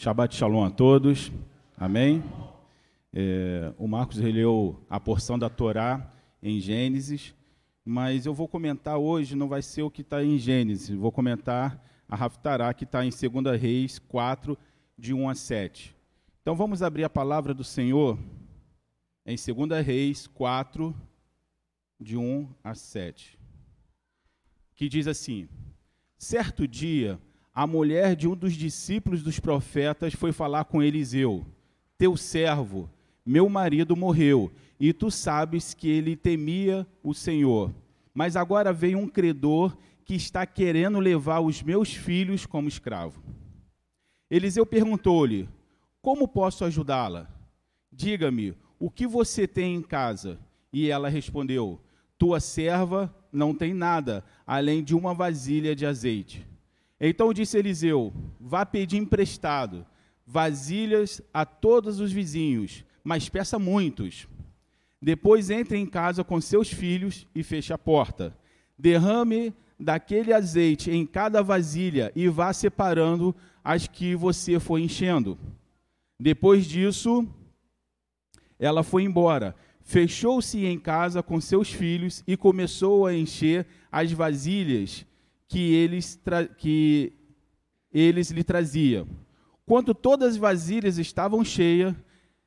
Shabbat Shalom a todos. Amém? É, o Marcos releu a porção da Torá em Gênesis, mas eu vou comentar hoje, não vai ser o que está em Gênesis, vou comentar a Raftará, que está em 2 Reis 4, de 1 a 7. Então vamos abrir a palavra do Senhor em 2 Reis 4, de 1 a 7, que diz assim: Certo dia, a mulher de um dos discípulos dos profetas foi falar com Eliseu: Teu servo, meu marido morreu, e tu sabes que ele temia o Senhor. Mas agora vem um credor que está querendo levar os meus filhos como escravo. Eliseu perguntou-lhe: Como posso ajudá-la? Diga-me, o que você tem em casa? E ela respondeu: Tua serva não tem nada, além de uma vasilha de azeite. Então disse Eliseu: Vá pedir emprestado vasilhas a todos os vizinhos, mas peça muitos. Depois entre em casa com seus filhos e feche a porta. Derrame daquele azeite em cada vasilha e vá separando as que você foi enchendo. Depois disso, ela foi embora, fechou-se em casa com seus filhos e começou a encher as vasilhas que eles, que eles lhe traziam. Quando todas as vasilhas estavam cheias,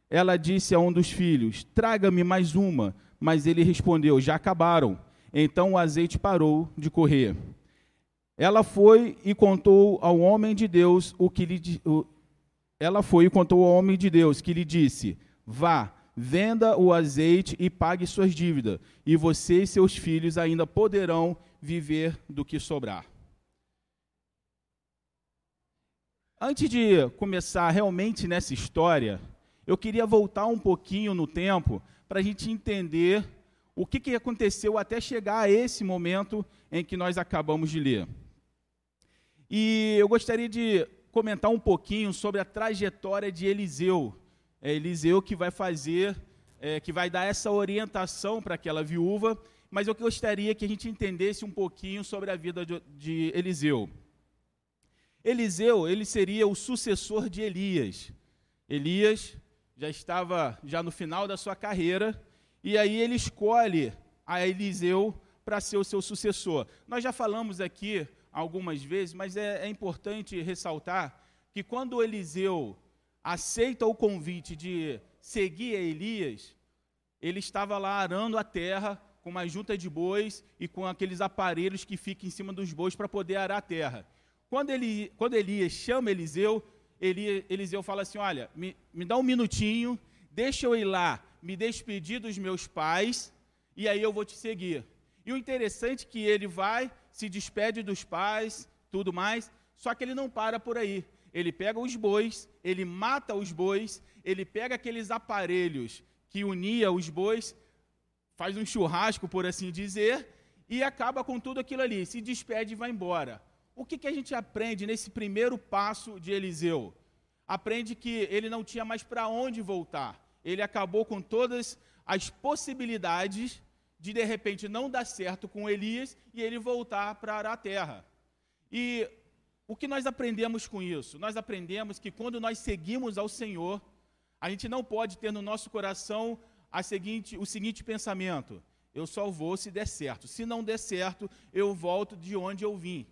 ela disse a um dos filhos: Traga-me mais uma. Mas ele respondeu: Já acabaram. Então o azeite parou de correr. Ela foi e contou ao homem de Deus o que lhe o, ela foi e contou ao homem de Deus que lhe disse: Vá, venda o azeite e pague suas dívidas, e você e seus filhos ainda poderão viver do que sobrar. Antes de começar realmente nessa história, eu queria voltar um pouquinho no tempo para a gente entender o que, que aconteceu até chegar a esse momento em que nós acabamos de ler. E eu gostaria de comentar um pouquinho sobre a trajetória de Eliseu. É Eliseu que vai fazer, é, que vai dar essa orientação para aquela viúva mas eu gostaria que a gente entendesse um pouquinho sobre a vida de, de Eliseu. Eliseu, ele seria o sucessor de Elias. Elias já estava já no final da sua carreira, e aí ele escolhe a Eliseu para ser o seu sucessor. Nós já falamos aqui algumas vezes, mas é, é importante ressaltar que quando Eliseu aceita o convite de seguir a Elias, ele estava lá arando a terra com uma junta de bois e com aqueles aparelhos que ficam em cima dos bois para poder arar a terra. Quando, ele, quando Elias chama Eliseu, Elias, Eliseu fala assim: Olha, me, me dá um minutinho, deixa eu ir lá, me despedir dos meus pais, e aí eu vou te seguir. E o interessante é que ele vai, se despede dos pais, tudo mais, só que ele não para por aí. Ele pega os bois, ele mata os bois, ele pega aqueles aparelhos que unia os bois faz um churrasco, por assim dizer, e acaba com tudo aquilo ali, se despede e vai embora. O que, que a gente aprende nesse primeiro passo de Eliseu? Aprende que ele não tinha mais para onde voltar. Ele acabou com todas as possibilidades de de repente não dar certo com Elias e ele voltar para a terra. E o que nós aprendemos com isso? Nós aprendemos que quando nós seguimos ao Senhor, a gente não pode ter no nosso coração a seguinte, o seguinte pensamento: eu só vou se der certo. Se não der certo, eu volto de onde eu vim.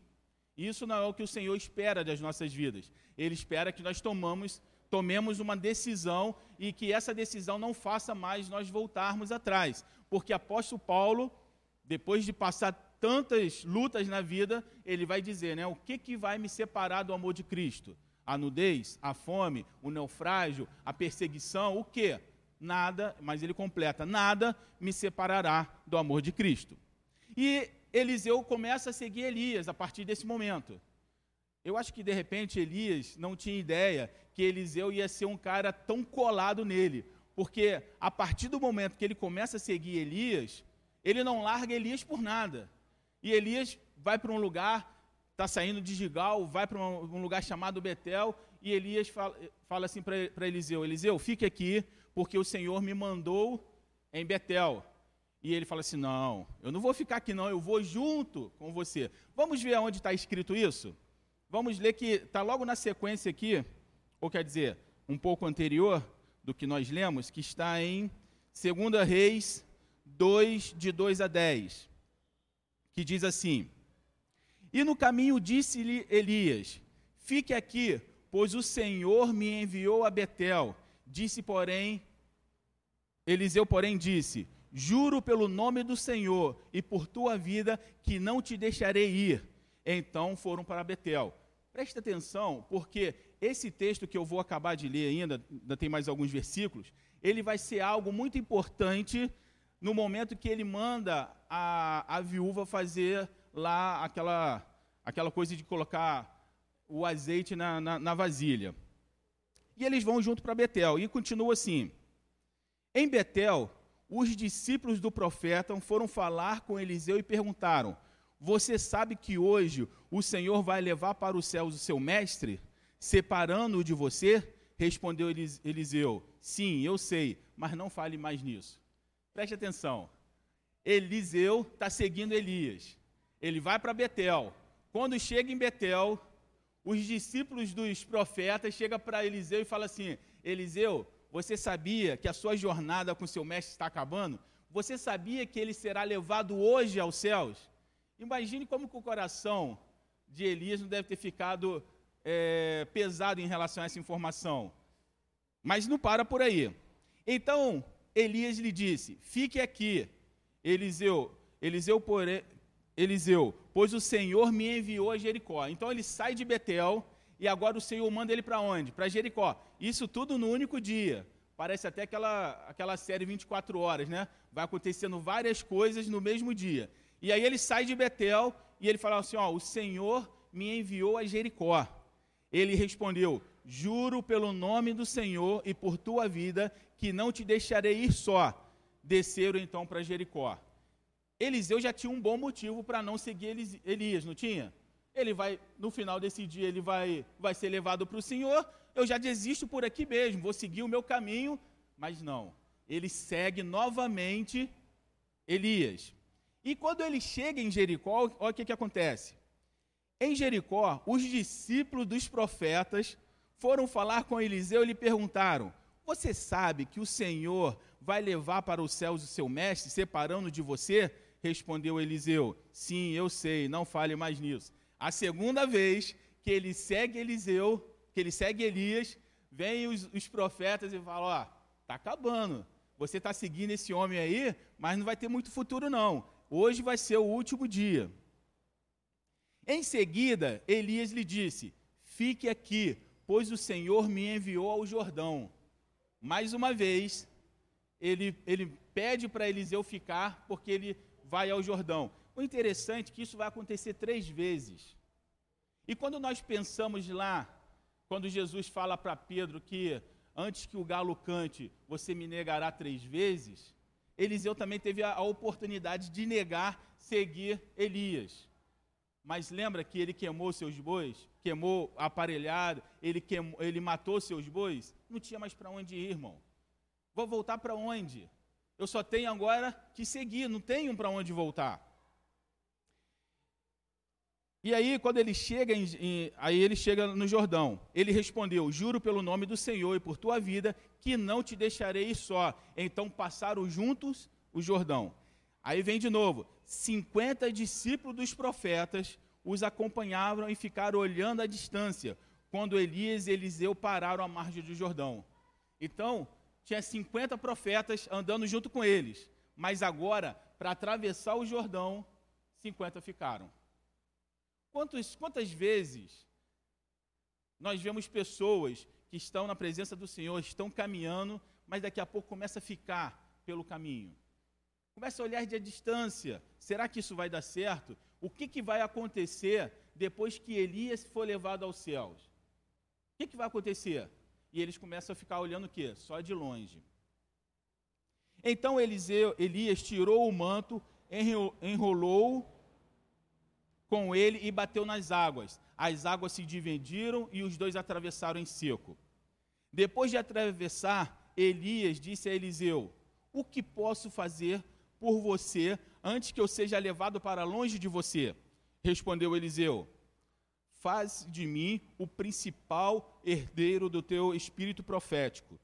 Isso não é o que o Senhor espera das nossas vidas. Ele espera que nós tomamos, tomemos uma decisão e que essa decisão não faça mais nós voltarmos atrás. Porque apóstolo Paulo, depois de passar tantas lutas na vida, ele vai dizer, né, o que, que vai me separar do amor de Cristo? A nudez, a fome, o naufrágio, a perseguição, o quê? Nada, mas ele completa, nada me separará do amor de Cristo. E Eliseu começa a seguir Elias a partir desse momento. Eu acho que de repente Elias não tinha ideia que Eliseu ia ser um cara tão colado nele, porque a partir do momento que ele começa a seguir Elias, ele não larga Elias por nada. E Elias vai para um lugar, está saindo de Gigal, vai para um lugar chamado Betel, e Elias fala, fala assim para Eliseu: Eliseu, fique aqui, porque o Senhor me mandou em Betel. E ele fala assim: Não, eu não vou ficar aqui, não, eu vou junto com você. Vamos ver onde está escrito isso? Vamos ler que está logo na sequência aqui, ou quer dizer, um pouco anterior do que nós lemos, que está em 2 Reis 2, de 2 a 10, que diz assim: E no caminho disse-lhe Elias: Fique aqui, pois o Senhor me enviou a Betel. Disse, porém, Eliseu, porém, disse: Juro pelo nome do Senhor e por tua vida que não te deixarei ir. Então foram para Betel. Preste atenção, porque esse texto que eu vou acabar de ler ainda, ainda tem mais alguns versículos, ele vai ser algo muito importante no momento que ele manda a, a viúva fazer lá aquela, aquela coisa de colocar o azeite na, na, na vasilha. E eles vão junto para Betel. E continua assim: Em Betel, os discípulos do profeta foram falar com Eliseu e perguntaram: Você sabe que hoje o Senhor vai levar para os céus o seu mestre, separando-o de você? Respondeu Eliseu: Sim, eu sei, mas não fale mais nisso. Preste atenção. Eliseu está seguindo Elias. Ele vai para Betel. Quando chega em Betel, os discípulos dos profetas chegam para Eliseu e falam assim: Eliseu, você sabia que a sua jornada com seu mestre está acabando? Você sabia que ele será levado hoje aos céus? Imagine como que o coração de Elias não deve ter ficado é, pesado em relação a essa informação. Mas não para por aí. Então, Elias lhe disse: Fique aqui, Eliseu, Eliseu, Eliseu, pois o Senhor me enviou a Jericó. Então ele sai de Betel e agora o Senhor manda ele para onde? Para Jericó. Isso tudo no único dia. Parece até aquela, aquela série 24 horas, né? Vai acontecendo várias coisas no mesmo dia. E aí ele sai de Betel e ele fala assim: Ó, o Senhor me enviou a Jericó. Ele respondeu: Juro pelo nome do Senhor e por tua vida que não te deixarei ir só. Desceram então para Jericó. Eliseu já tinha um bom motivo para não seguir Elias, não tinha? Ele vai, no final desse dia, ele vai, vai ser levado para o Senhor. Eu já desisto por aqui mesmo, vou seguir o meu caminho. Mas não, ele segue novamente Elias. E quando ele chega em Jericó, olha o que, que acontece. Em Jericó, os discípulos dos profetas foram falar com Eliseu e lhe perguntaram: Você sabe que o Senhor vai levar para os céus o seu mestre, separando de você? Respondeu Eliseu: Sim, eu sei, não fale mais nisso. A segunda vez que ele segue Eliseu, que ele segue Elias, vem os, os profetas e falam: Ó, tá acabando. Você está seguindo esse homem aí, mas não vai ter muito futuro, não. Hoje vai ser o último dia. Em seguida, Elias lhe disse: Fique aqui, pois o Senhor me enviou ao Jordão. Mais uma vez, ele, ele pede para Eliseu ficar, porque ele vai ao Jordão. O interessante é que isso vai acontecer três vezes. E quando nós pensamos lá, quando Jesus fala para Pedro que antes que o galo cante, você me negará três vezes, Eliseu também teve a, a oportunidade de negar seguir Elias. Mas lembra que ele queimou seus bois, queimou aparelhado, ele, queimou, ele matou seus bois? Não tinha mais para onde ir, irmão. Vou voltar para onde? Eu só tenho agora que seguir, não tenho para onde voltar. E aí, quando ele chega, em, em, aí ele chega no Jordão, ele respondeu: Juro pelo nome do Senhor e por tua vida que não te deixarei só. Então passaram juntos o Jordão. Aí vem de novo: 50 discípulos dos profetas os acompanhavam e ficaram olhando à distância, quando Elias e Eliseu pararam à margem do Jordão. Então, tinha 50 profetas andando junto com eles, mas agora, para atravessar o Jordão, 50 ficaram. Quantos, quantas vezes nós vemos pessoas que estão na presença do Senhor, estão caminhando, mas daqui a pouco começa a ficar pelo caminho? Começa a olhar de a distância. Será que isso vai dar certo? O que, que vai acontecer depois que Elias for levado aos céus? O que, que vai acontecer? E eles começam a ficar olhando o quê? Só de longe. Então Eliseu, Elias tirou o manto, enrolou com ele e bateu nas águas. As águas se dividiram e os dois atravessaram em seco. Depois de atravessar, Elias disse a Eliseu: O que posso fazer por você antes que eu seja levado para longe de você? Respondeu Eliseu: faz de mim o principal herdeiro do teu espírito profético.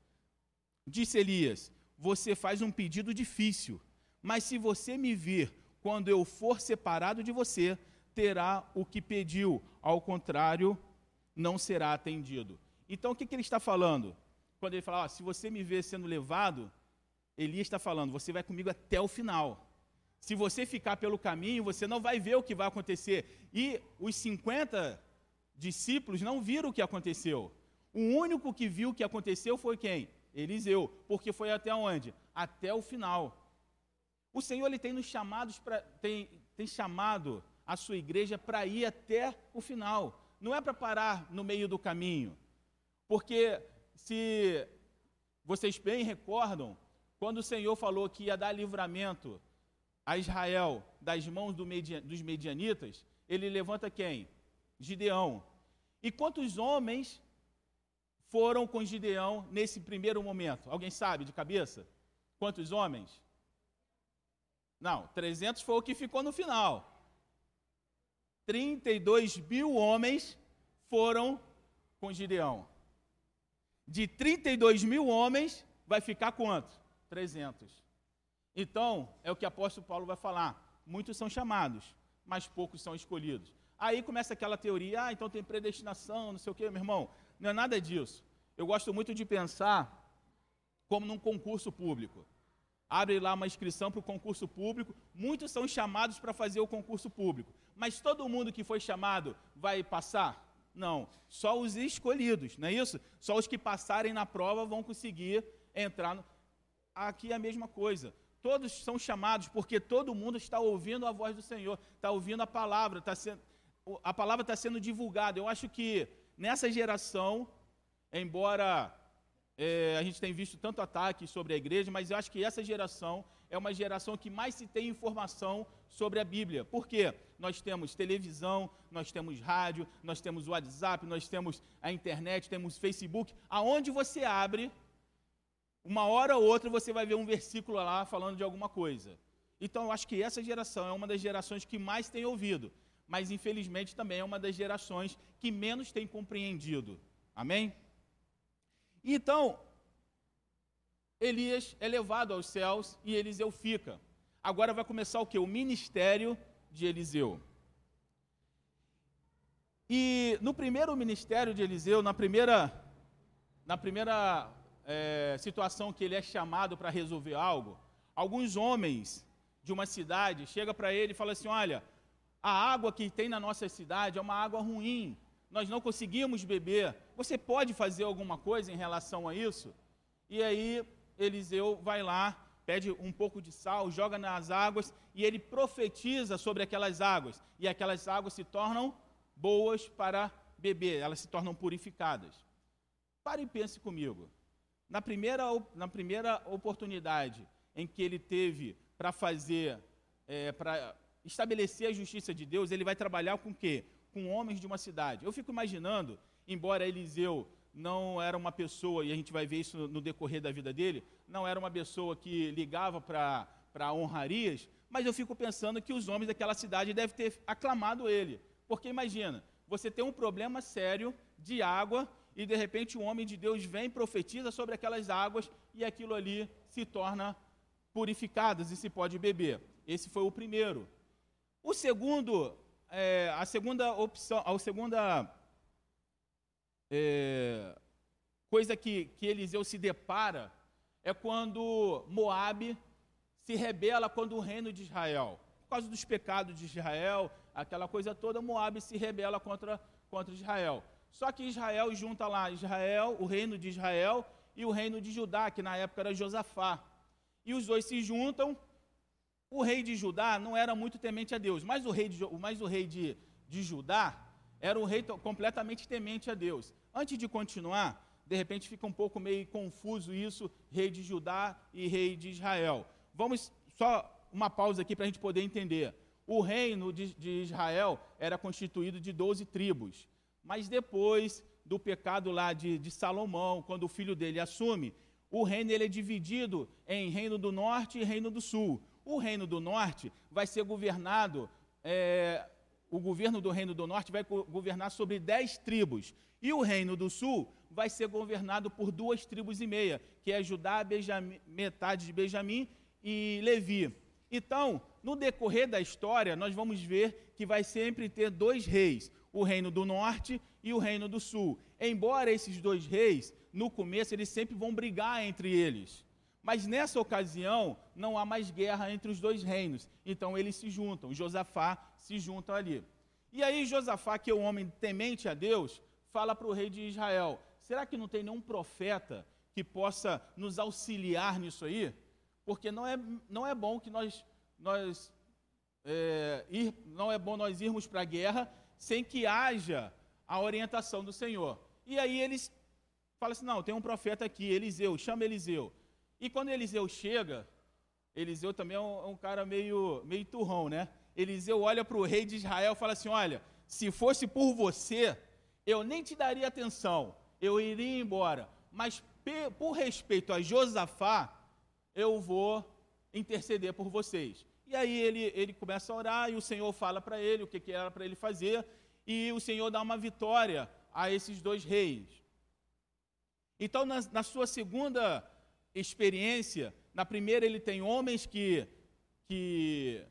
Disse Elias: Você faz um pedido difícil, mas se você me vir quando eu for separado de você, terá o que pediu, ao contrário, não será atendido. Então o que, que ele está falando? Quando ele fala, se você me ver sendo levado, Elias está falando, você vai comigo até o final. Se você ficar pelo caminho, você não vai ver o que vai acontecer. E os 50 discípulos não viram o que aconteceu. O único que viu o que aconteceu foi quem? Eliseu, porque foi até onde? Até o final. O Senhor ele tem nos chamados para tem, tem chamado a sua igreja para ir até o final. Não é para parar no meio do caminho. Porque se vocês bem recordam, quando o Senhor falou que ia dar livramento a Israel das mãos do media, dos medianitas, ele levanta quem? Gideão. E quantos homens foram com Gideão nesse primeiro momento? Alguém sabe de cabeça? Quantos homens? Não, 300 foi o que ficou no final. 32 mil homens foram com Gideão. De 32 mil homens, vai ficar quanto? 300. Então, é o que o apóstolo Paulo vai falar. Muitos são chamados, mas poucos são escolhidos. Aí começa aquela teoria, ah, então tem predestinação, não sei o quê, meu irmão. Não é nada disso. Eu gosto muito de pensar como num concurso público. Abre lá uma inscrição para o concurso público, muitos são chamados para fazer o concurso público. Mas todo mundo que foi chamado vai passar? Não, só os escolhidos, não é isso? Só os que passarem na prova vão conseguir entrar. No... Aqui é a mesma coisa. Todos são chamados porque todo mundo está ouvindo a voz do Senhor, está ouvindo a palavra, está sendo a palavra está sendo divulgada. Eu acho que nessa geração, embora é, a gente tenha visto tanto ataque sobre a igreja, mas eu acho que essa geração é uma geração que mais se tem informação sobre a Bíblia. Por quê? Nós temos televisão, nós temos rádio, nós temos WhatsApp, nós temos a internet, temos Facebook. Aonde você abre, uma hora ou outra você vai ver um versículo lá falando de alguma coisa. Então eu acho que essa geração é uma das gerações que mais tem ouvido mas infelizmente também é uma das gerações que menos tem compreendido. Amém? Então, Elias é levado aos céus e Eliseu fica. Agora vai começar o que? O ministério de Eliseu. E no primeiro ministério de Eliseu, na primeira, na primeira é, situação que ele é chamado para resolver algo, alguns homens de uma cidade chegam para ele e falam assim: Olha, a água que tem na nossa cidade é uma água ruim, nós não conseguimos beber. Você pode fazer alguma coisa em relação a isso? E aí Eliseu vai lá, pede um pouco de sal, joga nas águas e ele profetiza sobre aquelas águas. E aquelas águas se tornam boas para beber, elas se tornam purificadas. Pare e pense comigo. Na primeira, na primeira oportunidade em que ele teve para fazer, é, para estabelecer a justiça de Deus, ele vai trabalhar com o quê? Com homens de uma cidade. Eu fico imaginando, embora Eliseu não era uma pessoa, e a gente vai ver isso no decorrer da vida dele, não era uma pessoa que ligava para honrarias, mas eu fico pensando que os homens daquela cidade devem ter aclamado ele. Porque imagina, você tem um problema sério de água e de repente um homem de Deus vem profetiza sobre aquelas águas e aquilo ali se torna purificadas e se pode beber. Esse foi o primeiro. O segundo, é, a segunda opção, a segunda é, coisa que, que Eliseu se depara é quando Moabe se rebela contra o reino de Israel. Por causa dos pecados de Israel, aquela coisa toda, Moabe se rebela contra, contra Israel. Só que Israel junta lá Israel, o reino de Israel e o reino de Judá, que na época era Josafá. E os dois se juntam o rei de Judá não era muito temente a Deus, mas o rei de, mas o rei de, de Judá era um rei completamente temente a Deus. Antes de continuar, de repente fica um pouco meio confuso isso, rei de Judá e rei de Israel. Vamos só uma pausa aqui para a gente poder entender. O reino de, de Israel era constituído de 12 tribos, mas depois do pecado lá de, de Salomão, quando o filho dele assume, o reino ele é dividido em reino do norte e reino do sul. O reino do norte vai ser governado, é, o governo do Reino do Norte vai governar sobre dez tribos. E o Reino do Sul vai ser governado por duas tribos e meia, que é Judá, Benjamim, metade de Benjamim e Levi. Então, no decorrer da história, nós vamos ver que vai sempre ter dois reis, o Reino do Norte e o Reino do Sul. Embora esses dois reis, no começo, eles sempre vão brigar entre eles. Mas nessa ocasião, não há mais guerra entre os dois reinos. Então eles se juntam, Josafá se juntam ali. E aí Josafá, que é um homem temente a Deus, fala para o rei de Israel: será que não tem nenhum profeta que possa nos auxiliar nisso aí? Porque não é, não é bom que nós, nós é, ir, não é bom nós irmos para a guerra sem que haja a orientação do Senhor. E aí eles falam assim: não, tem um profeta aqui, Eliseu, chama Eliseu. E quando Eliseu chega, Eliseu também é um, é um cara meio, meio turrão, né? Eliseu olha para o rei de Israel e fala assim: Olha, se fosse por você, eu nem te daria atenção, eu iria embora. Mas por respeito a Josafá, eu vou interceder por vocês. E aí ele, ele começa a orar e o Senhor fala para ele o que, que era para ele fazer, e o Senhor dá uma vitória a esses dois reis. Então, na, na sua segunda experiência. Na primeira, ele tem homens que, que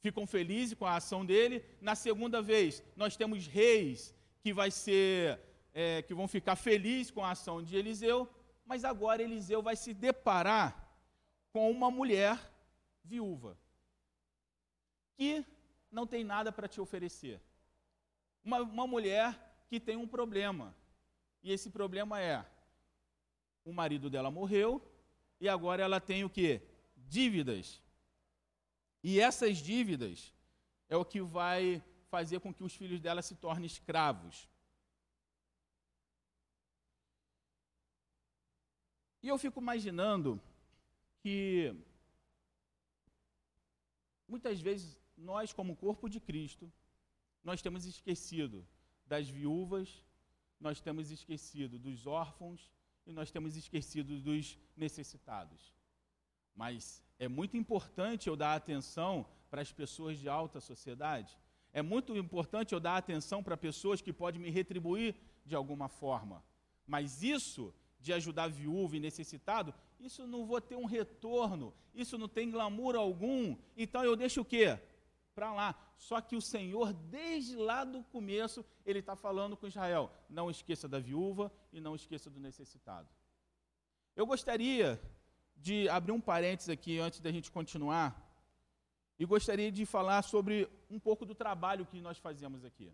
ficam felizes com a ação dele. Na segunda vez, nós temos reis que, vai ser, é, que vão ficar felizes com a ação de Eliseu. Mas agora Eliseu vai se deparar com uma mulher viúva que não tem nada para te oferecer. Uma, uma mulher que tem um problema. E esse problema é: o marido dela morreu e agora ela tem o que? Dívidas. E essas dívidas é o que vai fazer com que os filhos dela se tornem escravos. E eu fico imaginando que muitas vezes nós, como corpo de Cristo, nós temos esquecido das viúvas, nós temos esquecido dos órfãos, e nós temos esquecido dos necessitados. Mas é muito importante eu dar atenção para as pessoas de alta sociedade. É muito importante eu dar atenção para pessoas que podem me retribuir de alguma forma. Mas isso de ajudar viúvo e necessitado, isso não vou ter um retorno, isso não tem glamour algum. Então eu deixo o quê? Para lá. Só que o Senhor, desde lá do começo, ele está falando com Israel: não esqueça da viúva e não esqueça do necessitado. Eu gostaria de abrir um parênteses aqui antes da gente continuar, e gostaria de falar sobre um pouco do trabalho que nós fazemos aqui.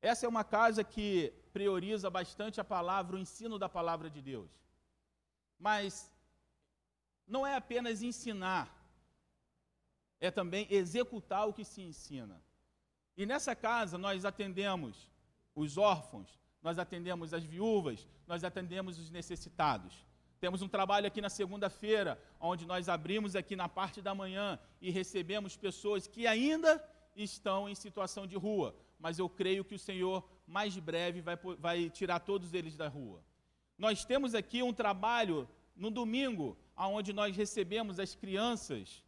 Essa é uma casa que prioriza bastante a palavra, o ensino da palavra de Deus. Mas não é apenas ensinar, é também executar o que se ensina. E nessa casa nós atendemos os órfãos, nós atendemos as viúvas, nós atendemos os necessitados. Temos um trabalho aqui na segunda-feira, onde nós abrimos aqui na parte da manhã e recebemos pessoas que ainda estão em situação de rua, mas eu creio que o Senhor, mais breve, vai, vai tirar todos eles da rua. Nós temos aqui um trabalho no domingo, onde nós recebemos as crianças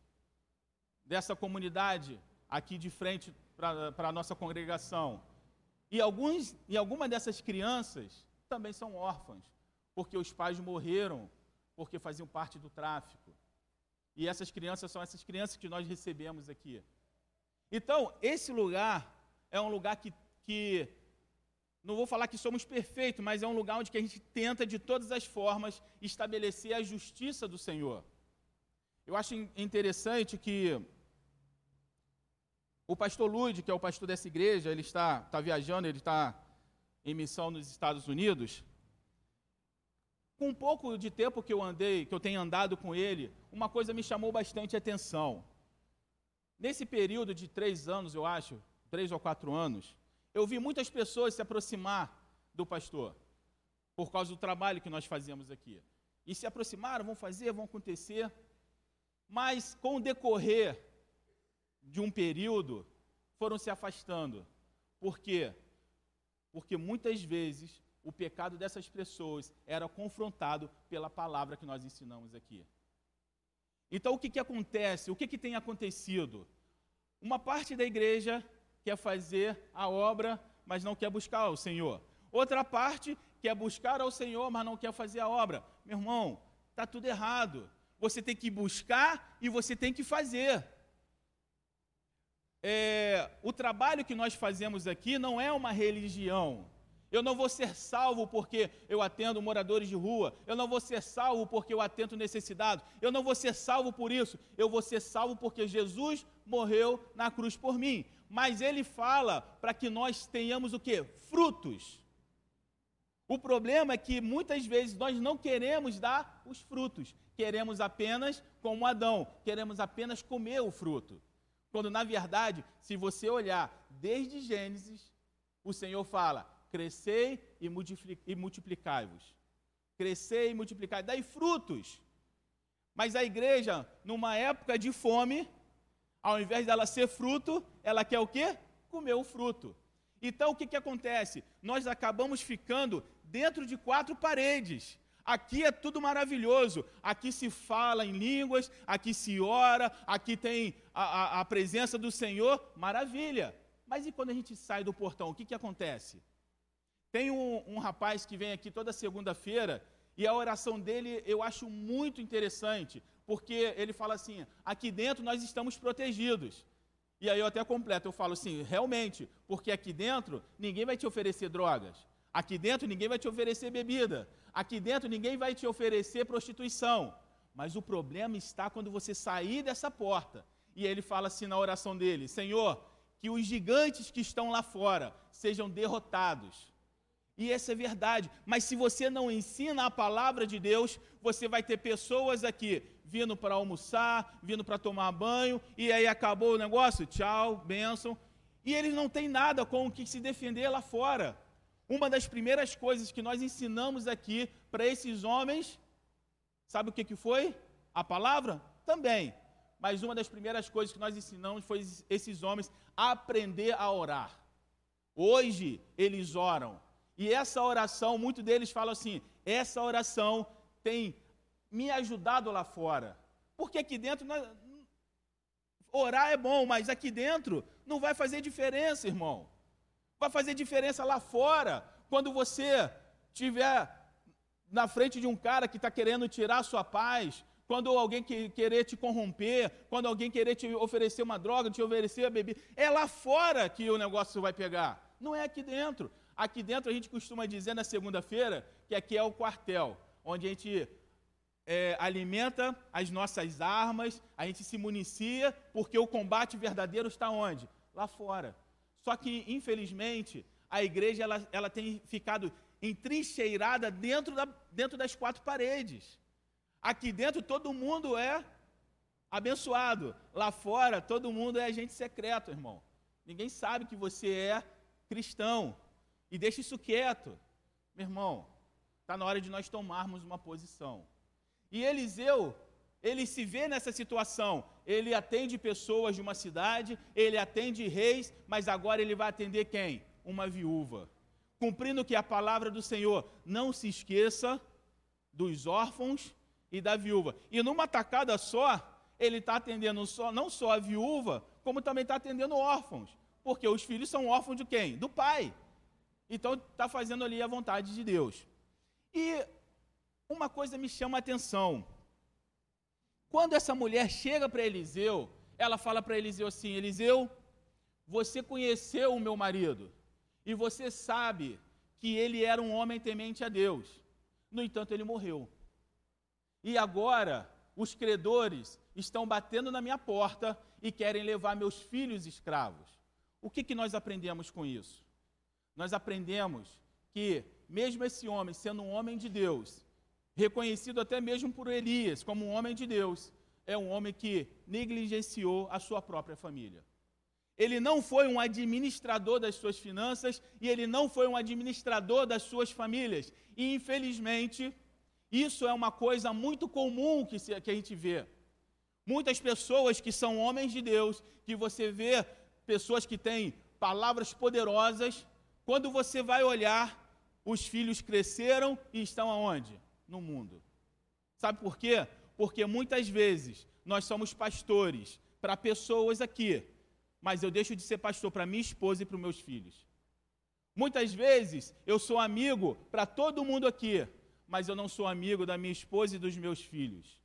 dessa comunidade aqui de frente para a nossa congregação. E, alguns, e algumas dessas crianças também são órfãs, porque os pais morreram, porque faziam parte do tráfico. E essas crianças são essas crianças que nós recebemos aqui. Então, esse lugar é um lugar que, que não vou falar que somos perfeitos, mas é um lugar onde a gente tenta de todas as formas estabelecer a justiça do Senhor. Eu acho interessante que o pastor Lude, que é o pastor dessa igreja, ele está, está viajando, ele está em missão nos Estados Unidos. Com um pouco de tempo que eu andei, que eu tenho andado com ele, uma coisa me chamou bastante atenção. Nesse período de três anos, eu acho, três ou quatro anos, eu vi muitas pessoas se aproximar do pastor, por causa do trabalho que nós fazemos aqui. E se aproximaram, vão fazer, vão acontecer. Mas com o decorrer de um período, foram se afastando. Por quê? Porque muitas vezes o pecado dessas pessoas era confrontado pela palavra que nós ensinamos aqui. Então, o que, que acontece? O que, que tem acontecido? Uma parte da igreja quer fazer a obra, mas não quer buscar o Senhor. Outra parte quer buscar ao Senhor, mas não quer fazer a obra. Meu irmão, está tudo errado. Você tem que buscar e você tem que fazer. É, o trabalho que nós fazemos aqui não é uma religião. Eu não vou ser salvo porque eu atendo moradores de rua. Eu não vou ser salvo porque eu atendo necessitados. Eu não vou ser salvo por isso. Eu vou ser salvo porque Jesus morreu na cruz por mim. Mas ele fala para que nós tenhamos o que? Frutos. O problema é que muitas vezes nós não queremos dar os frutos. Queremos apenas, como Adão, queremos apenas comer o fruto. Quando na verdade, se você olhar desde Gênesis, o Senhor fala: crescei e multiplicai-vos. Crescei e multiplicai, dai frutos. Mas a igreja, numa época de fome, ao invés dela ser fruto, ela quer o quê? Comer o fruto. Então o que, que acontece? Nós acabamos ficando dentro de quatro paredes. Aqui é tudo maravilhoso. Aqui se fala em línguas, aqui se ora, aqui tem a, a, a presença do Senhor. Maravilha. Mas e quando a gente sai do portão, o que, que acontece? Tem um, um rapaz que vem aqui toda segunda-feira e a oração dele eu acho muito interessante, porque ele fala assim: aqui dentro nós estamos protegidos. E aí eu até completo, eu falo assim, realmente, porque aqui dentro ninguém vai te oferecer drogas, aqui dentro ninguém vai te oferecer bebida, aqui dentro ninguém vai te oferecer prostituição. Mas o problema está quando você sair dessa porta. E ele fala assim na oração dele: Senhor, que os gigantes que estão lá fora sejam derrotados e essa é verdade. Mas se você não ensina a palavra de Deus, você vai ter pessoas aqui vindo para almoçar, vindo para tomar banho, e aí acabou o negócio, tchau, bênção. E eles não têm nada com o que se defender lá fora. Uma das primeiras coisas que nós ensinamos aqui para esses homens, sabe o que, que foi? A palavra? Também. Mas uma das primeiras coisas que nós ensinamos foi esses homens aprender a orar. Hoje eles oram e essa oração, muitos deles falam assim: essa oração tem me ajudado lá fora. Porque aqui dentro, nós, orar é bom, mas aqui dentro não vai fazer diferença, irmão. Vai fazer diferença lá fora, quando você estiver na frente de um cara que está querendo tirar a sua paz, quando alguém que, querer te corromper, quando alguém querer te oferecer uma droga, te oferecer a bebida. É lá fora que o negócio vai pegar, não é aqui dentro. Aqui dentro a gente costuma dizer na segunda-feira que aqui é o quartel, onde a gente é, alimenta as nossas armas, a gente se municia, porque o combate verdadeiro está onde? Lá fora. Só que, infelizmente, a igreja ela, ela tem ficado entrincheirada dentro, da, dentro das quatro paredes. Aqui dentro todo mundo é abençoado. Lá fora todo mundo é agente secreto, irmão. Ninguém sabe que você é cristão. E deixa isso quieto. Meu irmão, está na hora de nós tomarmos uma posição. E Eliseu, ele se vê nessa situação. Ele atende pessoas de uma cidade, ele atende reis, mas agora ele vai atender quem? Uma viúva. Cumprindo que a palavra do Senhor não se esqueça dos órfãos e da viúva. E numa tacada só, ele está atendendo só, não só a viúva, como também está atendendo órfãos. Porque os filhos são órfãos de quem? Do pai. Então está fazendo ali a vontade de Deus. E uma coisa me chama a atenção. Quando essa mulher chega para Eliseu, ela fala para Eliseu assim: Eliseu, você conheceu o meu marido e você sabe que ele era um homem temente a Deus. No entanto, ele morreu. E agora os credores estão batendo na minha porta e querem levar meus filhos escravos. O que, que nós aprendemos com isso? nós aprendemos que, mesmo esse homem sendo um homem de Deus, reconhecido até mesmo por Elias como um homem de Deus, é um homem que negligenciou a sua própria família. Ele não foi um administrador das suas finanças e ele não foi um administrador das suas famílias. E, infelizmente, isso é uma coisa muito comum que, se, que a gente vê. Muitas pessoas que são homens de Deus, que você vê pessoas que têm palavras poderosas, quando você vai olhar, os filhos cresceram e estão aonde? No mundo. Sabe por quê? Porque muitas vezes nós somos pastores para pessoas aqui, mas eu deixo de ser pastor para minha esposa e para os meus filhos. Muitas vezes eu sou amigo para todo mundo aqui, mas eu não sou amigo da minha esposa e dos meus filhos.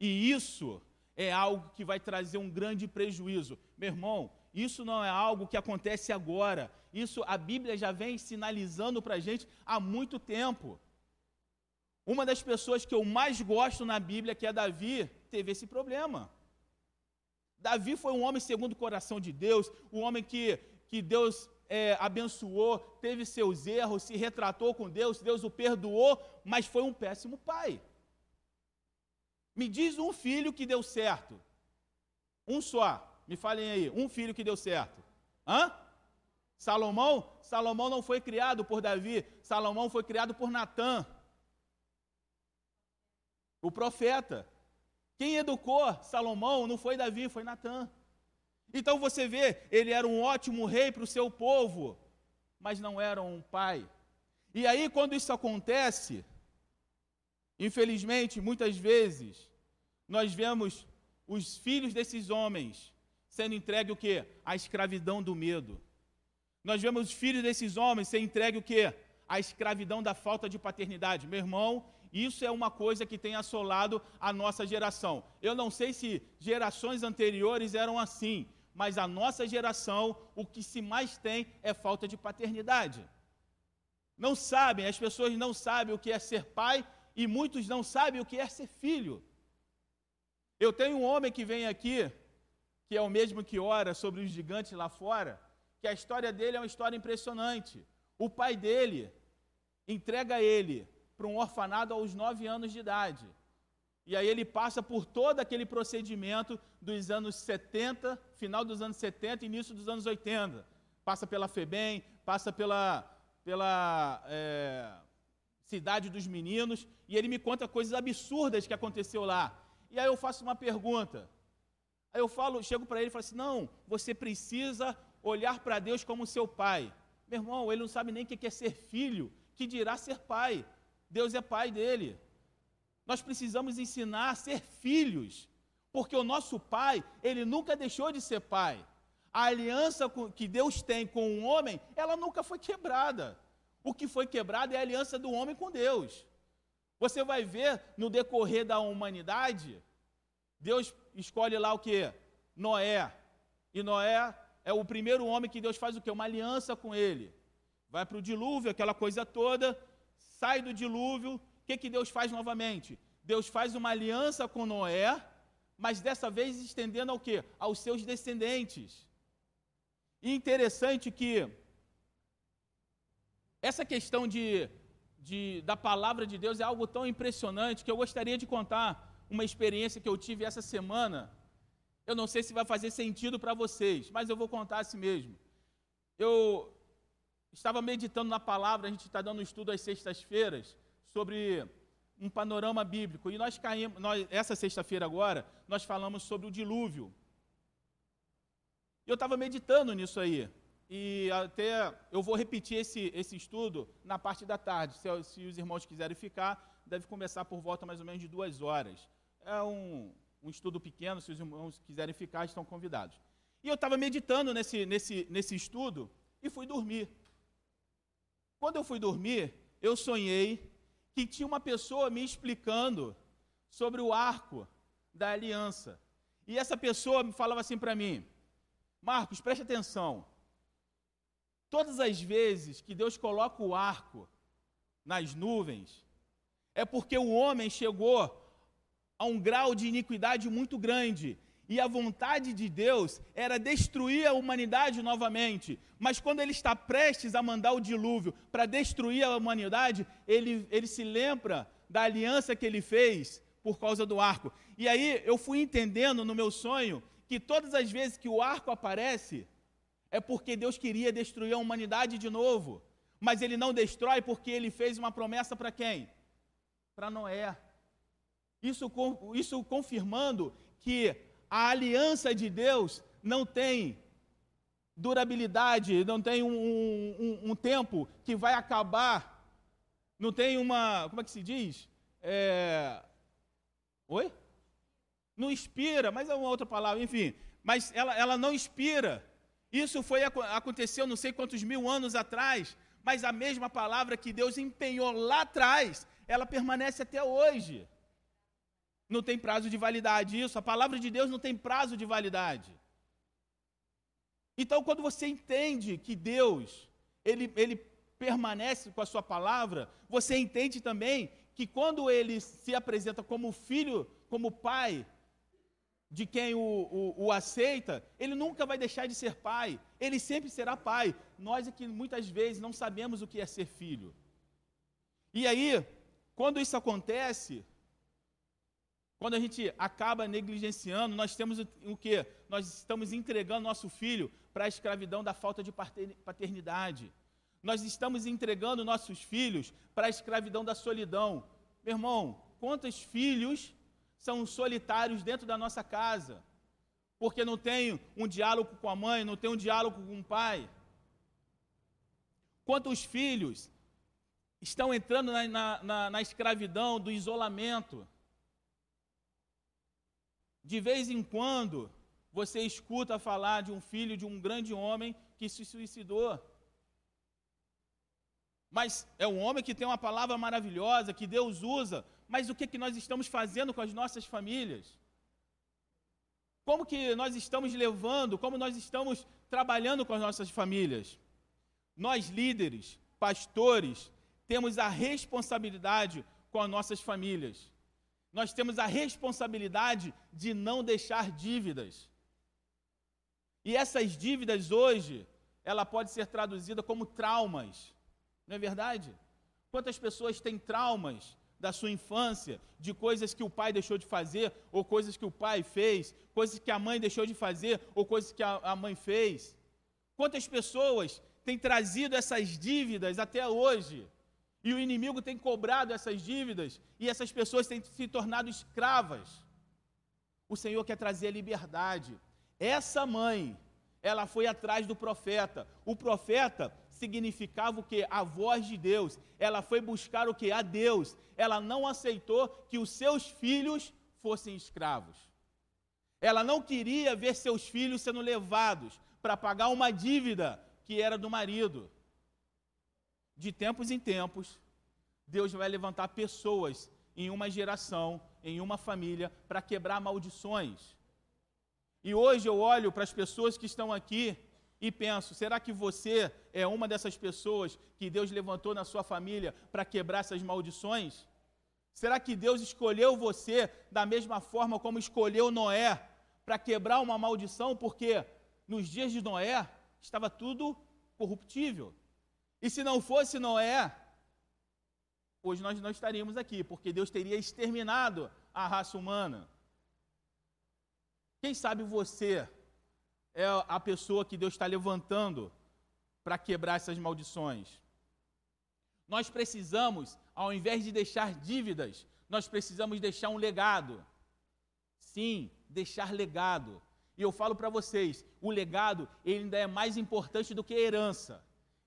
E isso é algo que vai trazer um grande prejuízo. Meu irmão, isso não é algo que acontece agora. Isso a Bíblia já vem sinalizando para a gente há muito tempo. Uma das pessoas que eu mais gosto na Bíblia, que é Davi, teve esse problema. Davi foi um homem segundo o coração de Deus, um homem que, que Deus é, abençoou, teve seus erros, se retratou com Deus, Deus o perdoou, mas foi um péssimo pai. Me diz um filho que deu certo. Um só. Me falem aí, um filho que deu certo. Hã? Salomão? Salomão não foi criado por Davi, Salomão foi criado por Natã. O profeta. Quem educou Salomão não foi Davi, foi Natã. Então você vê, ele era um ótimo rei para o seu povo, mas não era um pai. E aí, quando isso acontece, infelizmente, muitas vezes, nós vemos os filhos desses homens sendo entregue o quê? A escravidão do medo. Nós vemos os filhos desses homens sendo entregue o quê? A escravidão da falta de paternidade. Meu irmão, isso é uma coisa que tem assolado a nossa geração. Eu não sei se gerações anteriores eram assim, mas a nossa geração, o que se mais tem é falta de paternidade. Não sabem, as pessoas não sabem o que é ser pai e muitos não sabem o que é ser filho. Eu tenho um homem que vem aqui, que é o mesmo que ora sobre os gigantes lá fora, que a história dele é uma história impressionante. O pai dele entrega ele para um orfanado aos nove anos de idade. E aí ele passa por todo aquele procedimento dos anos 70, final dos anos 70 início dos anos 80. Passa pela FEBEM, passa pela, pela é, Cidade dos Meninos, e ele me conta coisas absurdas que aconteceu lá. E aí eu faço uma pergunta. Aí eu falo, chego para ele e falo assim: não, você precisa olhar para Deus como seu pai. Meu irmão, ele não sabe nem o que é ser filho, que dirá ser pai. Deus é pai dele. Nós precisamos ensinar a ser filhos, porque o nosso pai, ele nunca deixou de ser pai. A aliança que Deus tem com o homem, ela nunca foi quebrada. O que foi quebrado é a aliança do homem com Deus. Você vai ver no decorrer da humanidade, Deus escolhe lá o que? Noé. E Noé é o primeiro homem que Deus faz o que? Uma aliança com ele. Vai para o dilúvio, aquela coisa toda, sai do dilúvio, o que, que Deus faz novamente? Deus faz uma aliança com Noé, mas dessa vez estendendo ao quê? Aos seus descendentes. E interessante que essa questão de, de, da palavra de Deus é algo tão impressionante que eu gostaria de contar uma experiência que eu tive essa semana. Eu não sei se vai fazer sentido para vocês, mas eu vou contar assim mesmo. Eu estava meditando na palavra, a gente está dando um estudo às sextas-feiras, sobre um panorama bíblico. E nós caímos, nós, essa sexta-feira agora, nós falamos sobre o dilúvio. E eu estava meditando nisso aí. E até eu vou repetir esse, esse estudo na parte da tarde. Se, se os irmãos quiserem ficar, deve começar por volta mais ou menos de duas horas. É um, um estudo pequeno, se os irmãos quiserem ficar, estão convidados. E eu estava meditando nesse, nesse, nesse estudo e fui dormir. Quando eu fui dormir, eu sonhei que tinha uma pessoa me explicando sobre o arco da aliança. E essa pessoa me falava assim para mim: Marcos, preste atenção. Todas as vezes que Deus coloca o arco nas nuvens, é porque o homem chegou a um grau de iniquidade muito grande e a vontade de Deus era destruir a humanidade novamente. Mas quando ele está prestes a mandar o dilúvio para destruir a humanidade, ele, ele se lembra da aliança que ele fez por causa do arco. E aí eu fui entendendo no meu sonho que todas as vezes que o arco aparece, é porque Deus queria destruir a humanidade de novo. Mas ele não destrói porque ele fez uma promessa para quem? Para Noé. Isso, isso confirmando que a aliança de Deus não tem durabilidade, não tem um, um, um, tempo que vai acabar, não tem uma. Como é que se diz? É... Oi? Não inspira, mas é uma outra palavra, enfim. mas ela, ela não inspira. Isso foi aconteceu não sei quantos mil anos atrás, mas a mesma palavra que Deus empenhou lá atrás, ela permanece até hoje. Não tem prazo de validade isso, a palavra de Deus não tem prazo de validade. Então, quando você entende que Deus, ele, ele permanece com a sua palavra, você entende também que quando ele se apresenta como filho, como pai, de quem o, o, o, aceita, ele nunca vai deixar de ser pai, ele sempre será pai. Nós é que muitas vezes não sabemos o que é ser filho. E aí, quando isso acontece, quando a gente acaba negligenciando, nós temos o, que? Nós estamos entregando nosso filho para a escravidão da falta de paternidade. Nós estamos entregando nossos filhos para a escravidão da solidão. Meu irmão, quantos filhos são solitários dentro da nossa casa? Porque não tem um diálogo com a mãe, não tem um diálogo com o pai. Quantos filhos estão entrando na, na, na, na escravidão do isolamento? De vez em quando, você escuta falar de um filho de um grande homem que se suicidou. Mas é um homem que tem uma palavra maravilhosa, que Deus usa, mas o que, que nós estamos fazendo com as nossas famílias? Como que nós estamos levando, como nós estamos trabalhando com as nossas famílias? Nós, líderes, pastores, temos a responsabilidade com as nossas famílias nós temos a responsabilidade de não deixar dívidas. E essas dívidas hoje, ela pode ser traduzida como traumas. Não é verdade? Quantas pessoas têm traumas da sua infância, de coisas que o pai deixou de fazer, ou coisas que o pai fez, coisas que a mãe deixou de fazer, ou coisas que a, a mãe fez? Quantas pessoas têm trazido essas dívidas até hoje? E o inimigo tem cobrado essas dívidas e essas pessoas têm se tornado escravas. O Senhor quer trazer liberdade. Essa mãe, ela foi atrás do profeta. O profeta significava o que? A voz de Deus. Ela foi buscar o que? A Deus. Ela não aceitou que os seus filhos fossem escravos. Ela não queria ver seus filhos sendo levados para pagar uma dívida que era do marido de tempos em tempos, Deus vai levantar pessoas em uma geração, em uma família, para quebrar maldições. E hoje eu olho para as pessoas que estão aqui e penso: será que você é uma dessas pessoas que Deus levantou na sua família para quebrar essas maldições? Será que Deus escolheu você da mesma forma como escolheu Noé para quebrar uma maldição? Porque nos dias de Noé estava tudo corruptível. E se não fosse Noé, hoje nós não estaríamos aqui, porque Deus teria exterminado a raça humana. Quem sabe você é a pessoa que Deus está levantando para quebrar essas maldições. Nós precisamos, ao invés de deixar dívidas, nós precisamos deixar um legado. Sim, deixar legado. E eu falo para vocês, o legado ele ainda é mais importante do que a herança.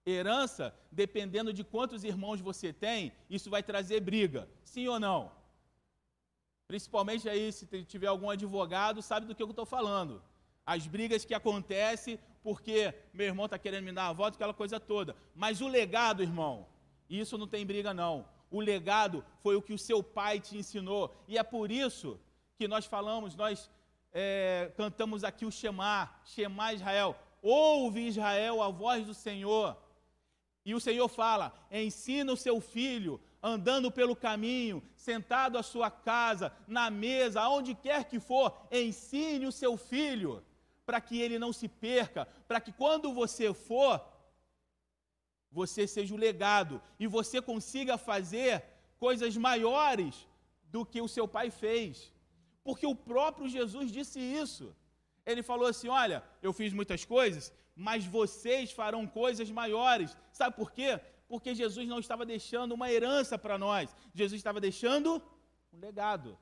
Herança, dependendo de quantos irmãos você tem, isso vai trazer briga. Sim ou não? Principalmente aí, se tiver algum advogado, sabe do que eu estou falando. As brigas que acontecem porque meu irmão está querendo me dar a voto, aquela coisa toda. Mas o legado, irmão, isso não tem briga, não. O legado foi o que o seu pai te ensinou. E é por isso que nós falamos, nós é, cantamos aqui o Shema, Shema Israel. Ouve Israel a voz do Senhor. E o Senhor fala: ensina o seu filho andando pelo caminho, sentado à sua casa, na mesa, aonde quer que for, ensine o seu filho, para que ele não se perca, para que quando você for, você seja o legado e você consiga fazer coisas maiores do que o seu pai fez. Porque o próprio Jesus disse isso. Ele falou assim: Olha, eu fiz muitas coisas, mas vocês farão coisas maiores. Sabe por quê? Porque Jesus não estava deixando uma herança para nós, Jesus estava deixando um legado.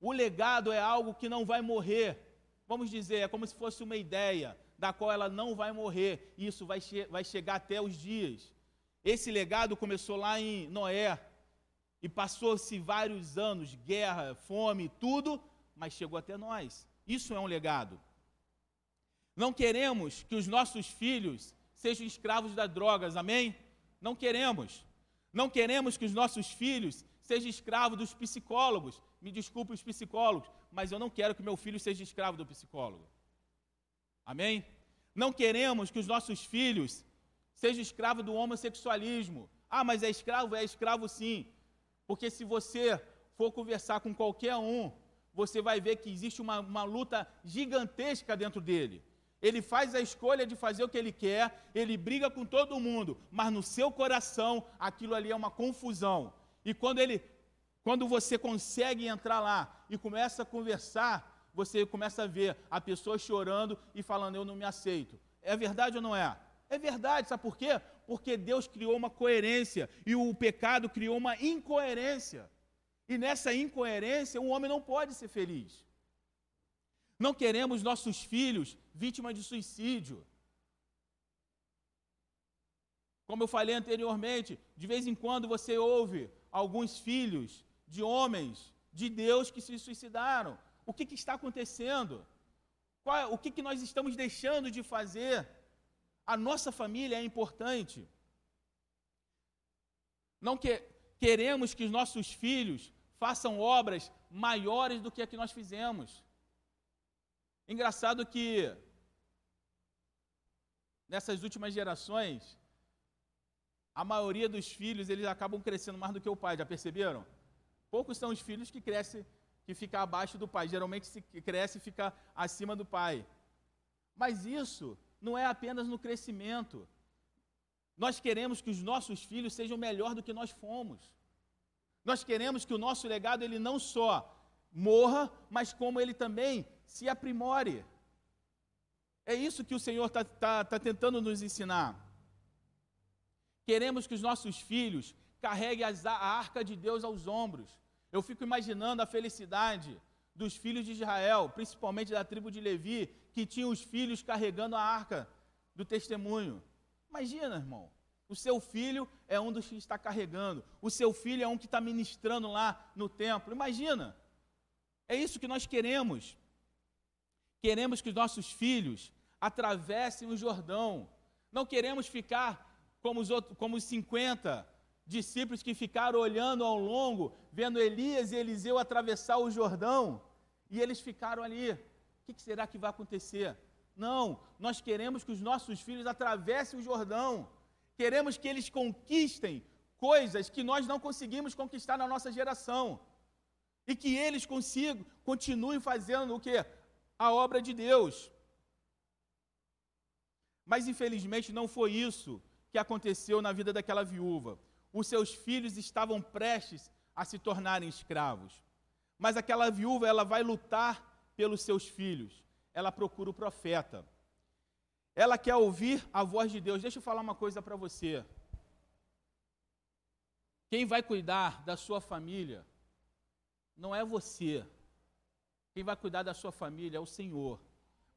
O legado é algo que não vai morrer. Vamos dizer, é como se fosse uma ideia da qual ela não vai morrer. Isso vai, che vai chegar até os dias. Esse legado começou lá em Noé e passou-se vários anos, guerra, fome, tudo, mas chegou até nós. Isso é um legado. Não queremos que os nossos filhos sejam escravos das drogas, amém? Não queremos. Não queremos que os nossos filhos sejam escravos dos psicólogos. Me desculpe os psicólogos, mas eu não quero que meu filho seja escravo do psicólogo. Amém? Não queremos que os nossos filhos sejam escravos do homossexualismo. Ah, mas é escravo? É escravo sim. Porque se você for conversar com qualquer um, você vai ver que existe uma, uma luta gigantesca dentro dele. Ele faz a escolha de fazer o que ele quer, ele briga com todo mundo, mas no seu coração aquilo ali é uma confusão. E quando ele quando você consegue entrar lá e começa a conversar, você começa a ver a pessoa chorando e falando eu não me aceito. É verdade ou não é? É verdade, sabe por quê? Porque Deus criou uma coerência e o pecado criou uma incoerência. E nessa incoerência, um homem não pode ser feliz. Não queremos nossos filhos vítimas de suicídio. Como eu falei anteriormente, de vez em quando você ouve alguns filhos de homens de Deus que se suicidaram. O que, que está acontecendo? Qual, o que, que nós estamos deixando de fazer? A nossa família é importante. Não que, queremos que os nossos filhos façam obras maiores do que a que nós fizemos. Engraçado que nessas últimas gerações, a maioria dos filhos eles acabam crescendo mais do que o pai, já perceberam? Poucos são os filhos que crescem, que ficam abaixo do pai. Geralmente se cresce e fica acima do pai. Mas isso não é apenas no crescimento. Nós queremos que os nossos filhos sejam melhor do que nós fomos. Nós queremos que o nosso legado ele não só morra, mas como ele também se aprimore. É isso que o Senhor está tá, tá tentando nos ensinar. Queremos que os nossos filhos carreguem a arca de Deus aos ombros. Eu fico imaginando a felicidade dos filhos de Israel, principalmente da tribo de Levi, que tinham os filhos carregando a arca do testemunho. Imagina, irmão, o seu filho é um dos que está carregando, o seu filho é um que está ministrando lá no templo. Imagina, é isso que nós queremos. Queremos que os nossos filhos atravessem o Jordão. Não queremos ficar como os, outros, como os 50 discípulos que ficaram olhando ao longo, vendo Elias e Eliseu atravessar o Jordão, e eles ficaram ali. O que será que vai acontecer? Não, nós queremos que os nossos filhos atravessem o Jordão. Queremos que eles conquistem coisas que nós não conseguimos conquistar na nossa geração e que eles consigam, continuem fazendo o que? A obra de Deus. Mas infelizmente não foi isso que aconteceu na vida daquela viúva. Os seus filhos estavam prestes a se tornarem escravos. Mas aquela viúva, ela vai lutar pelos seus filhos. Ela procura o profeta. Ela quer ouvir a voz de Deus. Deixa eu falar uma coisa para você. Quem vai cuidar da sua família não é você. Quem vai cuidar da sua família é o Senhor.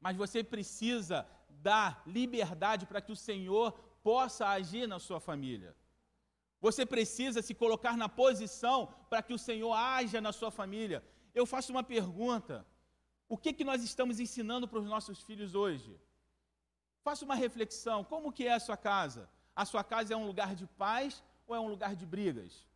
Mas você precisa dar liberdade para que o Senhor possa agir na sua família. Você precisa se colocar na posição para que o Senhor haja na sua família. Eu faço uma pergunta: o que, que nós estamos ensinando para os nossos filhos hoje? Faça uma reflexão: como que é a sua casa? A sua casa é um lugar de paz ou é um lugar de brigas?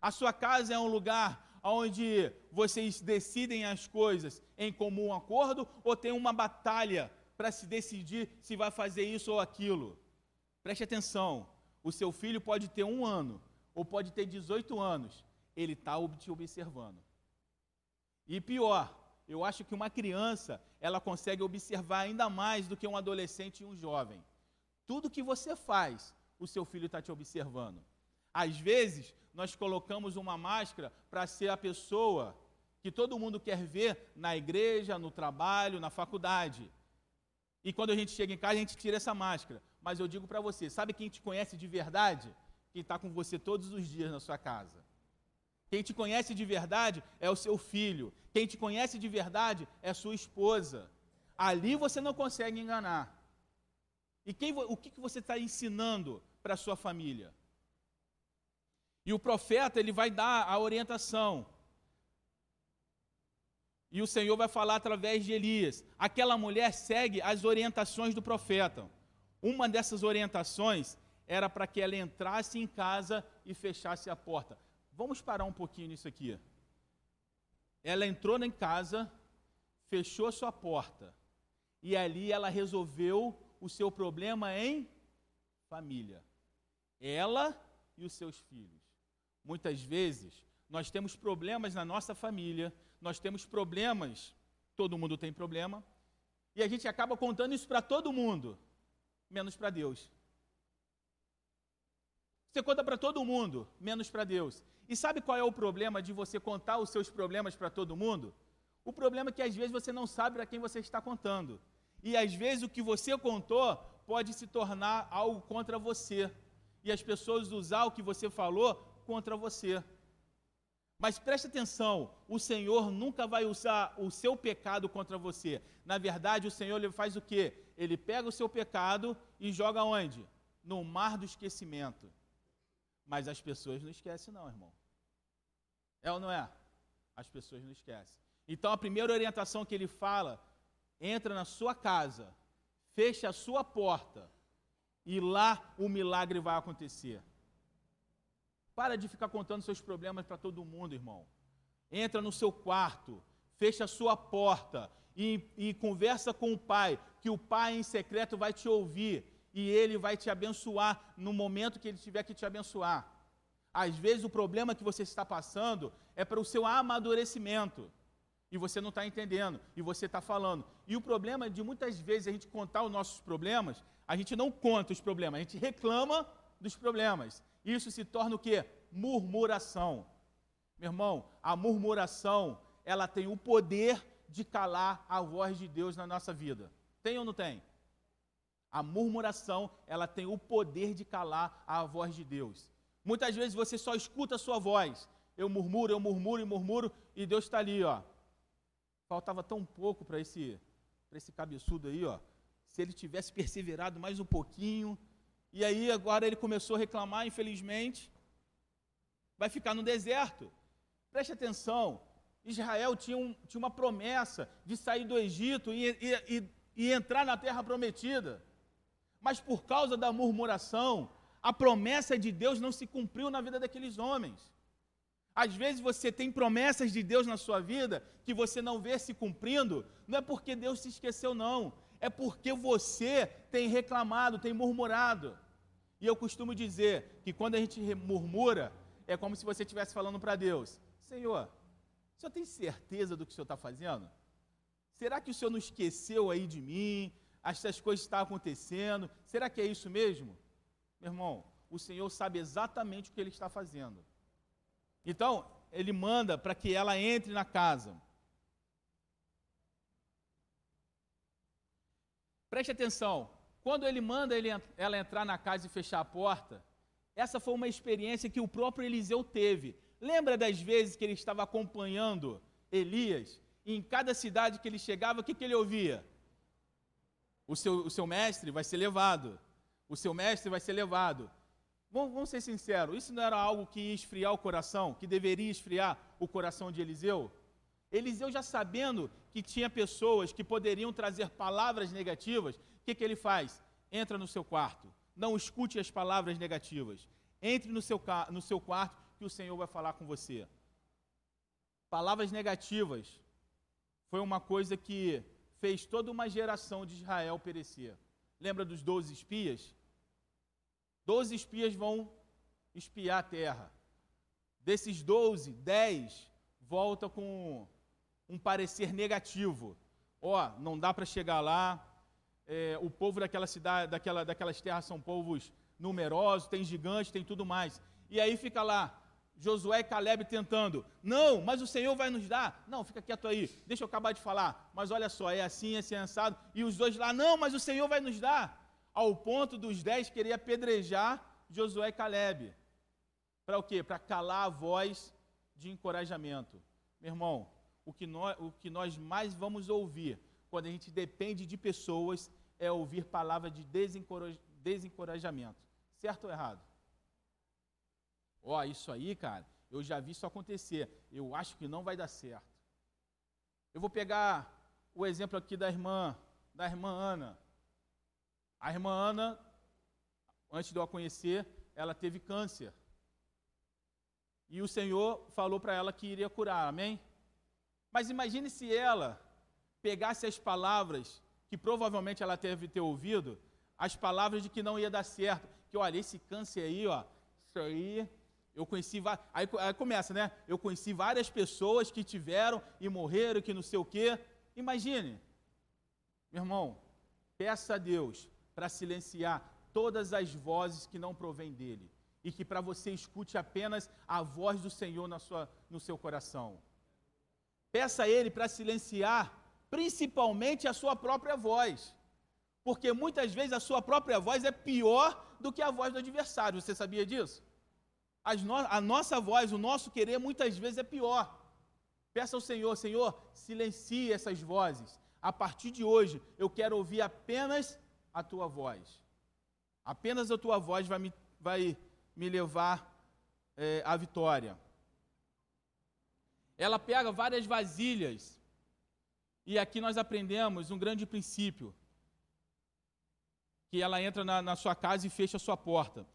A sua casa é um lugar onde vocês decidem as coisas em comum acordo ou tem uma batalha para se decidir se vai fazer isso ou aquilo? Preste atenção: o seu filho pode ter um ano ou pode ter 18 anos, ele está te observando. E pior, eu acho que uma criança ela consegue observar ainda mais do que um adolescente e um jovem. Tudo que você faz, o seu filho está te observando. Às vezes, nós colocamos uma máscara para ser a pessoa que todo mundo quer ver na igreja, no trabalho, na faculdade. E quando a gente chega em casa, a gente tira essa máscara. Mas eu digo para você: sabe quem te conhece de verdade? Quem está com você todos os dias na sua casa. Quem te conhece de verdade é o seu filho. Quem te conhece de verdade é sua esposa. Ali você não consegue enganar. E quem, o que você está ensinando para a sua família? E o profeta ele vai dar a orientação. E o Senhor vai falar através de Elias. Aquela mulher segue as orientações do profeta. Uma dessas orientações era para que ela entrasse em casa e fechasse a porta. Vamos parar um pouquinho nisso aqui. Ela entrou em casa, fechou sua porta. E ali ela resolveu o seu problema em família. Ela e os seus filhos. Muitas vezes, nós temos problemas na nossa família, nós temos problemas, todo mundo tem problema, e a gente acaba contando isso para todo mundo, menos para Deus. Você conta para todo mundo, menos para Deus. E sabe qual é o problema de você contar os seus problemas para todo mundo? O problema é que às vezes você não sabe para quem você está contando. E às vezes o que você contou pode se tornar algo contra você. E as pessoas usar o que você falou contra você. Mas preste atenção, o Senhor nunca vai usar o seu pecado contra você. Na verdade, o Senhor ele faz o quê? Ele pega o seu pecado e joga onde? No mar do esquecimento. Mas as pessoas não esquecem, não, irmão. É ou não é? As pessoas não esquecem. Então a primeira orientação que ele fala: entra na sua casa, fecha a sua porta, e lá o milagre vai acontecer. Para de ficar contando seus problemas para todo mundo, irmão. Entra no seu quarto, fecha a sua porta e, e conversa com o pai, que o pai em secreto vai te ouvir e ele vai te abençoar no momento que ele tiver que te abençoar. Às vezes o problema que você está passando é para o seu amadurecimento. E você não está entendendo, e você está falando. E o problema de muitas vezes a gente contar os nossos problemas, a gente não conta os problemas, a gente reclama dos problemas. Isso se torna o quê? Murmuração. Meu irmão, a murmuração, ela tem o poder de calar a voz de Deus na nossa vida. Tem ou não tem? A murmuração, ela tem o poder de calar a voz de Deus. Muitas vezes você só escuta a sua voz. Eu murmuro, eu murmuro e murmuro, e Deus está ali, ó. Faltava tão pouco para esse, esse cabeçudo aí, ó. Se ele tivesse perseverado mais um pouquinho. E aí agora ele começou a reclamar, infelizmente. Vai ficar no deserto. Preste atenção. Israel tinha, um, tinha uma promessa de sair do Egito e, e, e, e entrar na terra prometida mas por causa da murmuração, a promessa de Deus não se cumpriu na vida daqueles homens. Às vezes você tem promessas de Deus na sua vida que você não vê se cumprindo, não é porque Deus se esqueceu, não, é porque você tem reclamado, tem murmurado. E eu costumo dizer que quando a gente murmura, é como se você estivesse falando para Deus: Senhor, o senhor tem certeza do que o senhor está fazendo? Será que o senhor não esqueceu aí de mim? essas coisas estão acontecendo. Será que é isso mesmo? Meu irmão, o Senhor sabe exatamente o que ele está fazendo. Então, ele manda para que ela entre na casa. Preste atenção, quando ele manda ele, ela entrar na casa e fechar a porta, essa foi uma experiência que o próprio Eliseu teve. Lembra das vezes que ele estava acompanhando Elias? E em cada cidade que ele chegava, o que, que ele ouvia? o seu, o seu mestre vai ser levado. O seu mestre vai ser levado. Vamos, vamos ser sinceros, isso não era algo que ia esfriar o coração, que deveria esfriar o coração de Eliseu? Eliseu, já sabendo que tinha pessoas que poderiam trazer palavras negativas, o que, que ele faz? Entra no seu quarto, não escute as palavras negativas. Entre no seu, no seu quarto que o Senhor vai falar com você. Palavras negativas foi uma coisa que fez toda uma geração de Israel perecer. Lembra dos doze espias? Doze espias vão espiar a terra. Desses doze, dez voltam com um parecer negativo. Ó, oh, não dá para chegar lá. É, o povo daquela cidade, daquela, daquelas terras são povos numerosos, tem gigantes, tem tudo mais. E aí fica lá, Josué e Caleb tentando. Não, mas o Senhor vai nos dar. Não, fica quieto aí, deixa eu acabar de falar. Mas olha só, é assim, é assim, é. E os dois lá, não, mas o Senhor vai nos dar. Ao ponto dos dez querer apedrejar Josué e Caleb. Para o quê? Para calar a voz de encorajamento. Meu irmão, o que, nós, o que nós mais vamos ouvir quando a gente depende de pessoas é ouvir palavras de desencorajamento. Certo ou errado? Ó, oh, isso aí, cara, eu já vi isso acontecer. Eu acho que não vai dar certo. Eu vou pegar o exemplo aqui da irmã, da irmã Ana. A irmã Ana, antes de eu a conhecer, ela teve câncer. E o Senhor falou para ela que iria curar, amém? Mas imagine se ela pegasse as palavras que provavelmente ela deve ter ouvido, as palavras de que não ia dar certo. Que olha, esse câncer aí, ó, isso aí, eu conheci. Aí, aí começa, né? Eu conheci várias pessoas que tiveram e morreram, que não sei o quê. Imagine, meu irmão, peça a Deus para silenciar todas as vozes que não provêm dele e que para você escute apenas a voz do Senhor na sua, no seu coração. Peça a Ele para silenciar principalmente a sua própria voz, porque muitas vezes a sua própria voz é pior do que a voz do adversário. Você sabia disso? No, a nossa voz, o nosso querer, muitas vezes é pior. Peça ao Senhor, Senhor, silencie essas vozes. A partir de hoje, eu quero ouvir apenas a tua voz. Apenas a tua voz vai me, vai me levar é, à vitória. Ela pega várias vasilhas, e aqui nós aprendemos um grande princípio: que ela entra na, na sua casa e fecha a sua porta.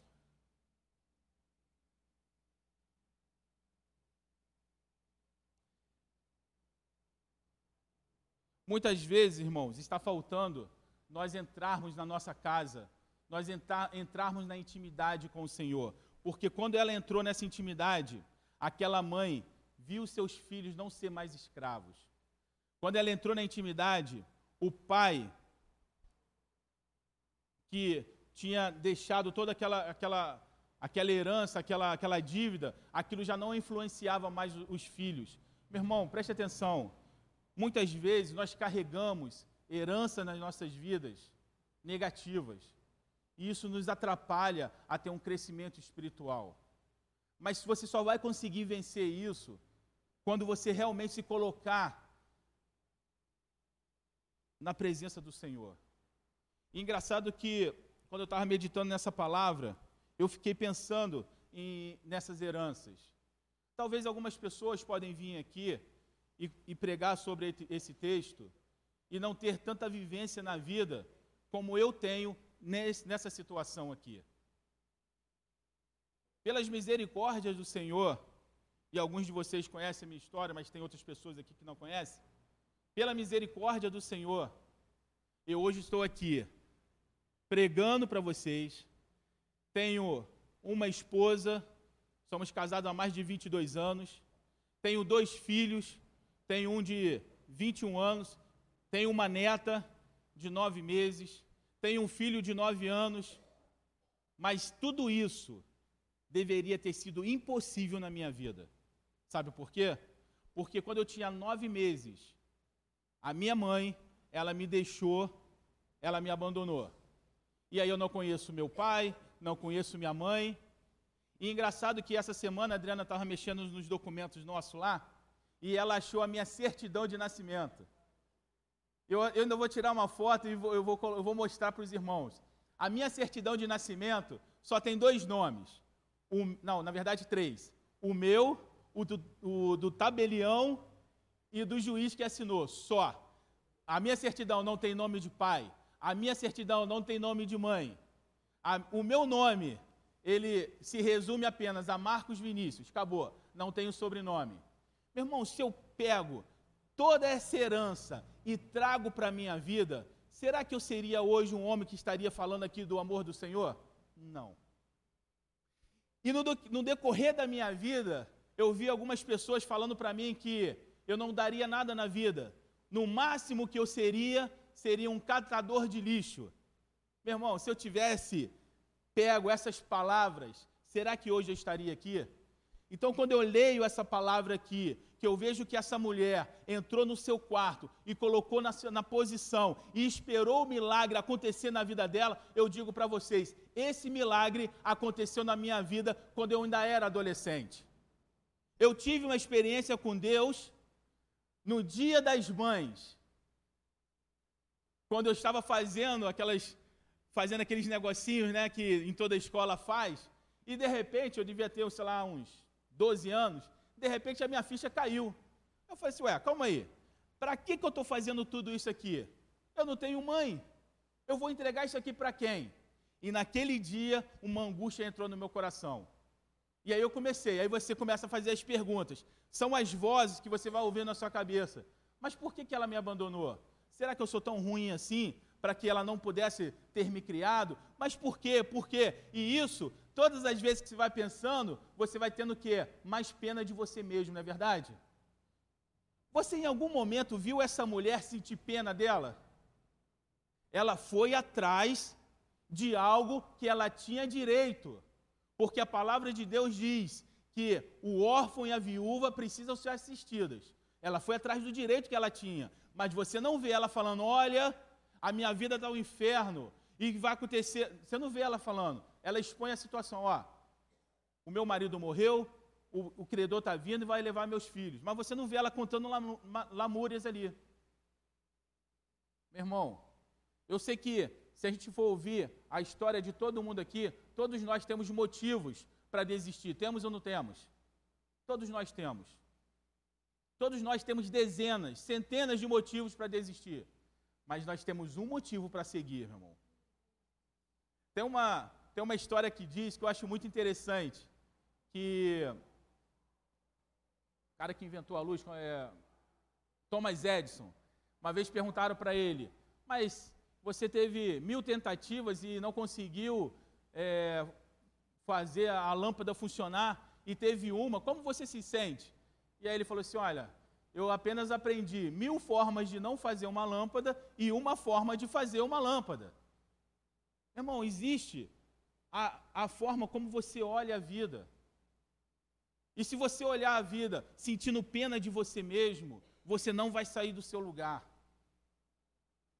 Muitas vezes, irmãos, está faltando nós entrarmos na nossa casa, nós entrar, entrarmos na intimidade com o Senhor. Porque quando ela entrou nessa intimidade, aquela mãe viu seus filhos não ser mais escravos. Quando ela entrou na intimidade, o pai, que tinha deixado toda aquela, aquela, aquela herança, aquela, aquela dívida, aquilo já não influenciava mais os filhos. Meu irmão, preste atenção. Muitas vezes nós carregamos herança nas nossas vidas negativas. E isso nos atrapalha a ter um crescimento espiritual. Mas você só vai conseguir vencer isso quando você realmente se colocar na presença do Senhor. E engraçado que, quando eu estava meditando nessa palavra, eu fiquei pensando em, nessas heranças. Talvez algumas pessoas podem vir aqui e, e pregar sobre esse texto e não ter tanta vivência na vida como eu tenho nesse, nessa situação aqui. Pelas misericórdias do Senhor, e alguns de vocês conhecem a minha história, mas tem outras pessoas aqui que não conhecem. Pela misericórdia do Senhor, eu hoje estou aqui pregando para vocês. Tenho uma esposa, somos casados há mais de 22 anos. Tenho dois filhos, tenho um de 21 anos, tenho uma neta de nove meses, tenho um filho de nove anos, mas tudo isso deveria ter sido impossível na minha vida. Sabe por quê? Porque quando eu tinha nove meses, a minha mãe, ela me deixou, ela me abandonou. E aí eu não conheço meu pai, não conheço minha mãe. E engraçado que essa semana a Adriana estava mexendo nos documentos nossos lá, e ela achou a minha certidão de nascimento. Eu, eu ainda vou tirar uma foto e vou, eu, vou, eu vou mostrar para os irmãos. A minha certidão de nascimento só tem dois nomes. Um, não, na verdade, três. O meu, o do, o do tabelião e do juiz que assinou. Só. A minha certidão não tem nome de pai. A minha certidão não tem nome de mãe. A, o meu nome, ele se resume apenas a Marcos Vinícius. Acabou. Não tem o sobrenome. Meu irmão, se eu pego toda essa herança e trago para a minha vida, será que eu seria hoje um homem que estaria falando aqui do amor do Senhor? Não. E no, no decorrer da minha vida, eu vi algumas pessoas falando para mim que eu não daria nada na vida. No máximo que eu seria, seria um catador de lixo. Meu irmão, se eu tivesse pego essas palavras, será que hoje eu estaria aqui? Então, quando eu leio essa palavra aqui, que eu vejo que essa mulher entrou no seu quarto e colocou na, na posição e esperou o milagre acontecer na vida dela, eu digo para vocês: esse milagre aconteceu na minha vida quando eu ainda era adolescente. Eu tive uma experiência com Deus no dia das mães, quando eu estava fazendo aquelas, fazendo aqueles negocinhos, né, que em toda escola faz, e de repente eu devia ter, sei lá, uns 12 anos, de repente a minha ficha caiu. Eu falei assim, ué, calma aí. para que, que eu estou fazendo tudo isso aqui? Eu não tenho mãe. Eu vou entregar isso aqui para quem? E naquele dia, uma angústia entrou no meu coração. E aí eu comecei, aí você começa a fazer as perguntas. São as vozes que você vai ouvir na sua cabeça. Mas por que, que ela me abandonou? Será que eu sou tão ruim assim para que ela não pudesse ter me criado? Mas por quê? Por quê? E isso, todas as vezes que você vai pensando, você vai tendo o quê? Mais pena de você mesmo, não é verdade? Você em algum momento viu essa mulher sentir pena dela? Ela foi atrás de algo que ela tinha direito. Porque a palavra de Deus diz que o órfão e a viúva precisam ser assistidas. Ela foi atrás do direito que ela tinha. Mas você não vê ela falando: olha, a minha vida está um inferno. E vai acontecer. Você não vê ela falando. Ela expõe a situação: ó, o meu marido morreu, o, o credor está vindo e vai levar meus filhos. Mas você não vê ela contando lamúrias ali. Meu irmão, eu sei que se a gente for ouvir a história de todo mundo aqui, todos nós temos motivos para desistir. Temos ou não temos? Todos nós temos. Todos nós temos dezenas, centenas de motivos para desistir. Mas nós temos um motivo para seguir, meu irmão. Tem uma, tem uma história que diz que eu acho muito interessante, que o cara que inventou a luz, é, Thomas Edison, uma vez perguntaram para ele, mas você teve mil tentativas e não conseguiu é, fazer a lâmpada funcionar e teve uma, como você se sente? E aí ele falou assim: Olha, eu apenas aprendi mil formas de não fazer uma lâmpada e uma forma de fazer uma lâmpada. Irmão, existe a, a forma como você olha a vida. E se você olhar a vida sentindo pena de você mesmo, você não vai sair do seu lugar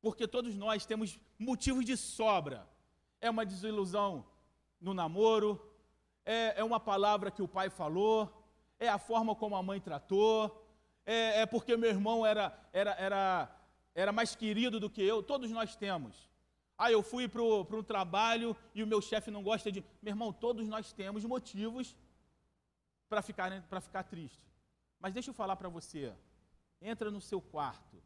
porque todos nós temos motivos de sobra. É uma desilusão no namoro, é, é uma palavra que o pai falou, é a forma como a mãe tratou, é, é porque meu irmão era, era, era, era mais querido do que eu. Todos nós temos. Ah, eu fui para um trabalho e o meu chefe não gosta de. Meu irmão, todos nós temos motivos para ficar, ficar triste. Mas deixa eu falar para você. Entra no seu quarto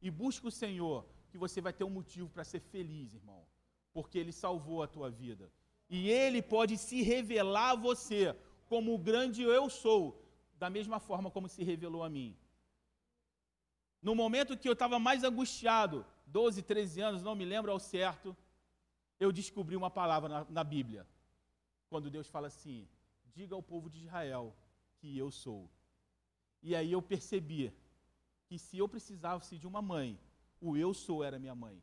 e busca o Senhor, que você vai ter um motivo para ser feliz, irmão, porque Ele salvou a tua vida. E Ele pode se revelar a você como o grande eu sou, da mesma forma como se revelou a mim. No momento que eu estava mais angustiado, 12, 13 anos, não me lembro ao certo, eu descobri uma palavra na, na Bíblia. Quando Deus fala assim: diga ao povo de Israel que eu sou. E aí eu percebi que se eu precisasse de uma mãe, o eu sou era minha mãe.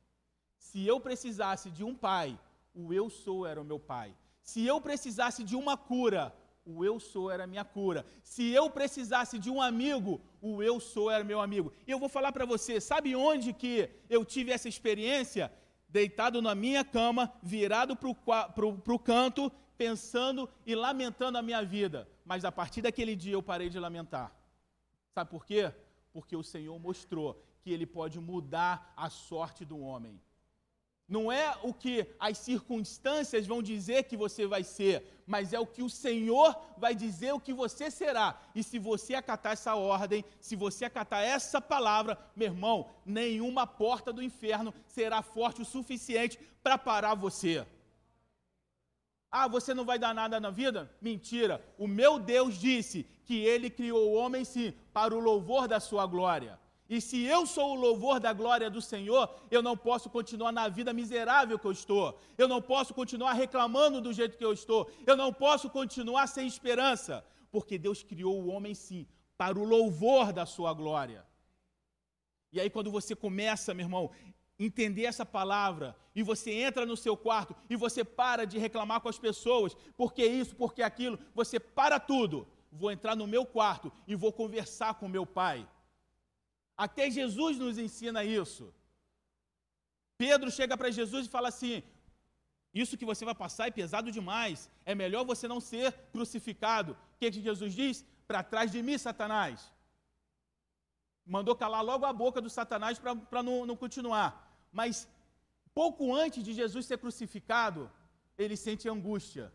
Se eu precisasse de um pai, o eu sou era o meu pai. Se eu precisasse de uma cura, o eu sou era minha cura. Se eu precisasse de um amigo, o eu sou era meu amigo. E eu vou falar para você, sabe onde que eu tive essa experiência? Deitado na minha cama, virado para o canto, pensando e lamentando a minha vida. Mas a partir daquele dia eu parei de lamentar. Sabe por quê? Porque o Senhor mostrou que ele pode mudar a sorte do homem. Não é o que as circunstâncias vão dizer que você vai ser, mas é o que o Senhor vai dizer o que você será. E se você acatar essa ordem, se você acatar essa palavra, meu irmão, nenhuma porta do inferno será forte o suficiente para parar você. Ah, você não vai dar nada na vida? Mentira. O meu Deus disse que ele criou o homem sim para o louvor da sua glória. E se eu sou o louvor da glória do Senhor, eu não posso continuar na vida miserável que eu estou. Eu não posso continuar reclamando do jeito que eu estou. Eu não posso continuar sem esperança, porque Deus criou o homem sim para o louvor da sua glória. E aí quando você começa, meu irmão, entender essa palavra e você entra no seu quarto e você para de reclamar com as pessoas, porque isso, porque aquilo, você para tudo. Vou entrar no meu quarto e vou conversar com meu pai. Até Jesus nos ensina isso. Pedro chega para Jesus e fala assim: Isso que você vai passar é pesado demais, é melhor você não ser crucificado. O que, que Jesus diz? Para trás de mim, Satanás. Mandou calar logo a boca do Satanás para não, não continuar. Mas pouco antes de Jesus ser crucificado, ele sente angústia.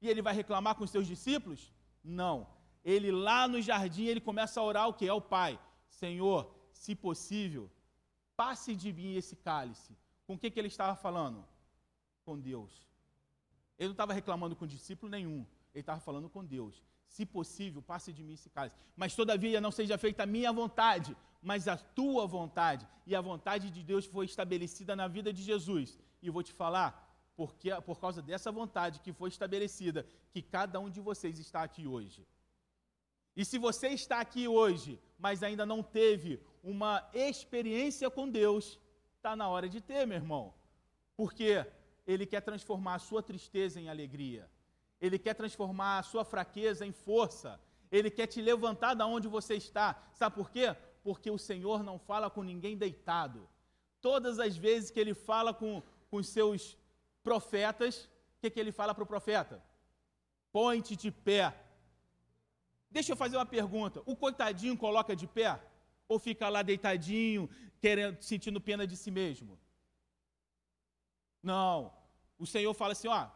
E ele vai reclamar com seus discípulos? Não. Ele lá no jardim, ele começa a orar o que? É o Pai. Senhor, se possível, passe de mim esse cálice. Com quem que ele estava falando? Com Deus. Ele não estava reclamando com discípulo nenhum. Ele estava falando com Deus. Se possível, passe de mim esse cálice. Mas todavia não seja feita a minha vontade, mas a tua vontade. E a vontade de Deus foi estabelecida na vida de Jesus. E vou te falar, porque por causa dessa vontade que foi estabelecida, que cada um de vocês está aqui hoje. E se você está aqui hoje, mas ainda não teve uma experiência com Deus, está na hora de ter, meu irmão. Porque Ele quer transformar a sua tristeza em alegria. Ele quer transformar a sua fraqueza em força. Ele quer te levantar da onde você está. Sabe por quê? Porque o Senhor não fala com ninguém deitado. Todas as vezes que ele fala com, os seus profetas, o que, que ele fala para o profeta? Põe-te de pé. Deixa eu fazer uma pergunta. O coitadinho coloca de pé? Ou fica lá deitadinho, querendo, sentindo pena de si mesmo? Não. O Senhor fala assim: ó,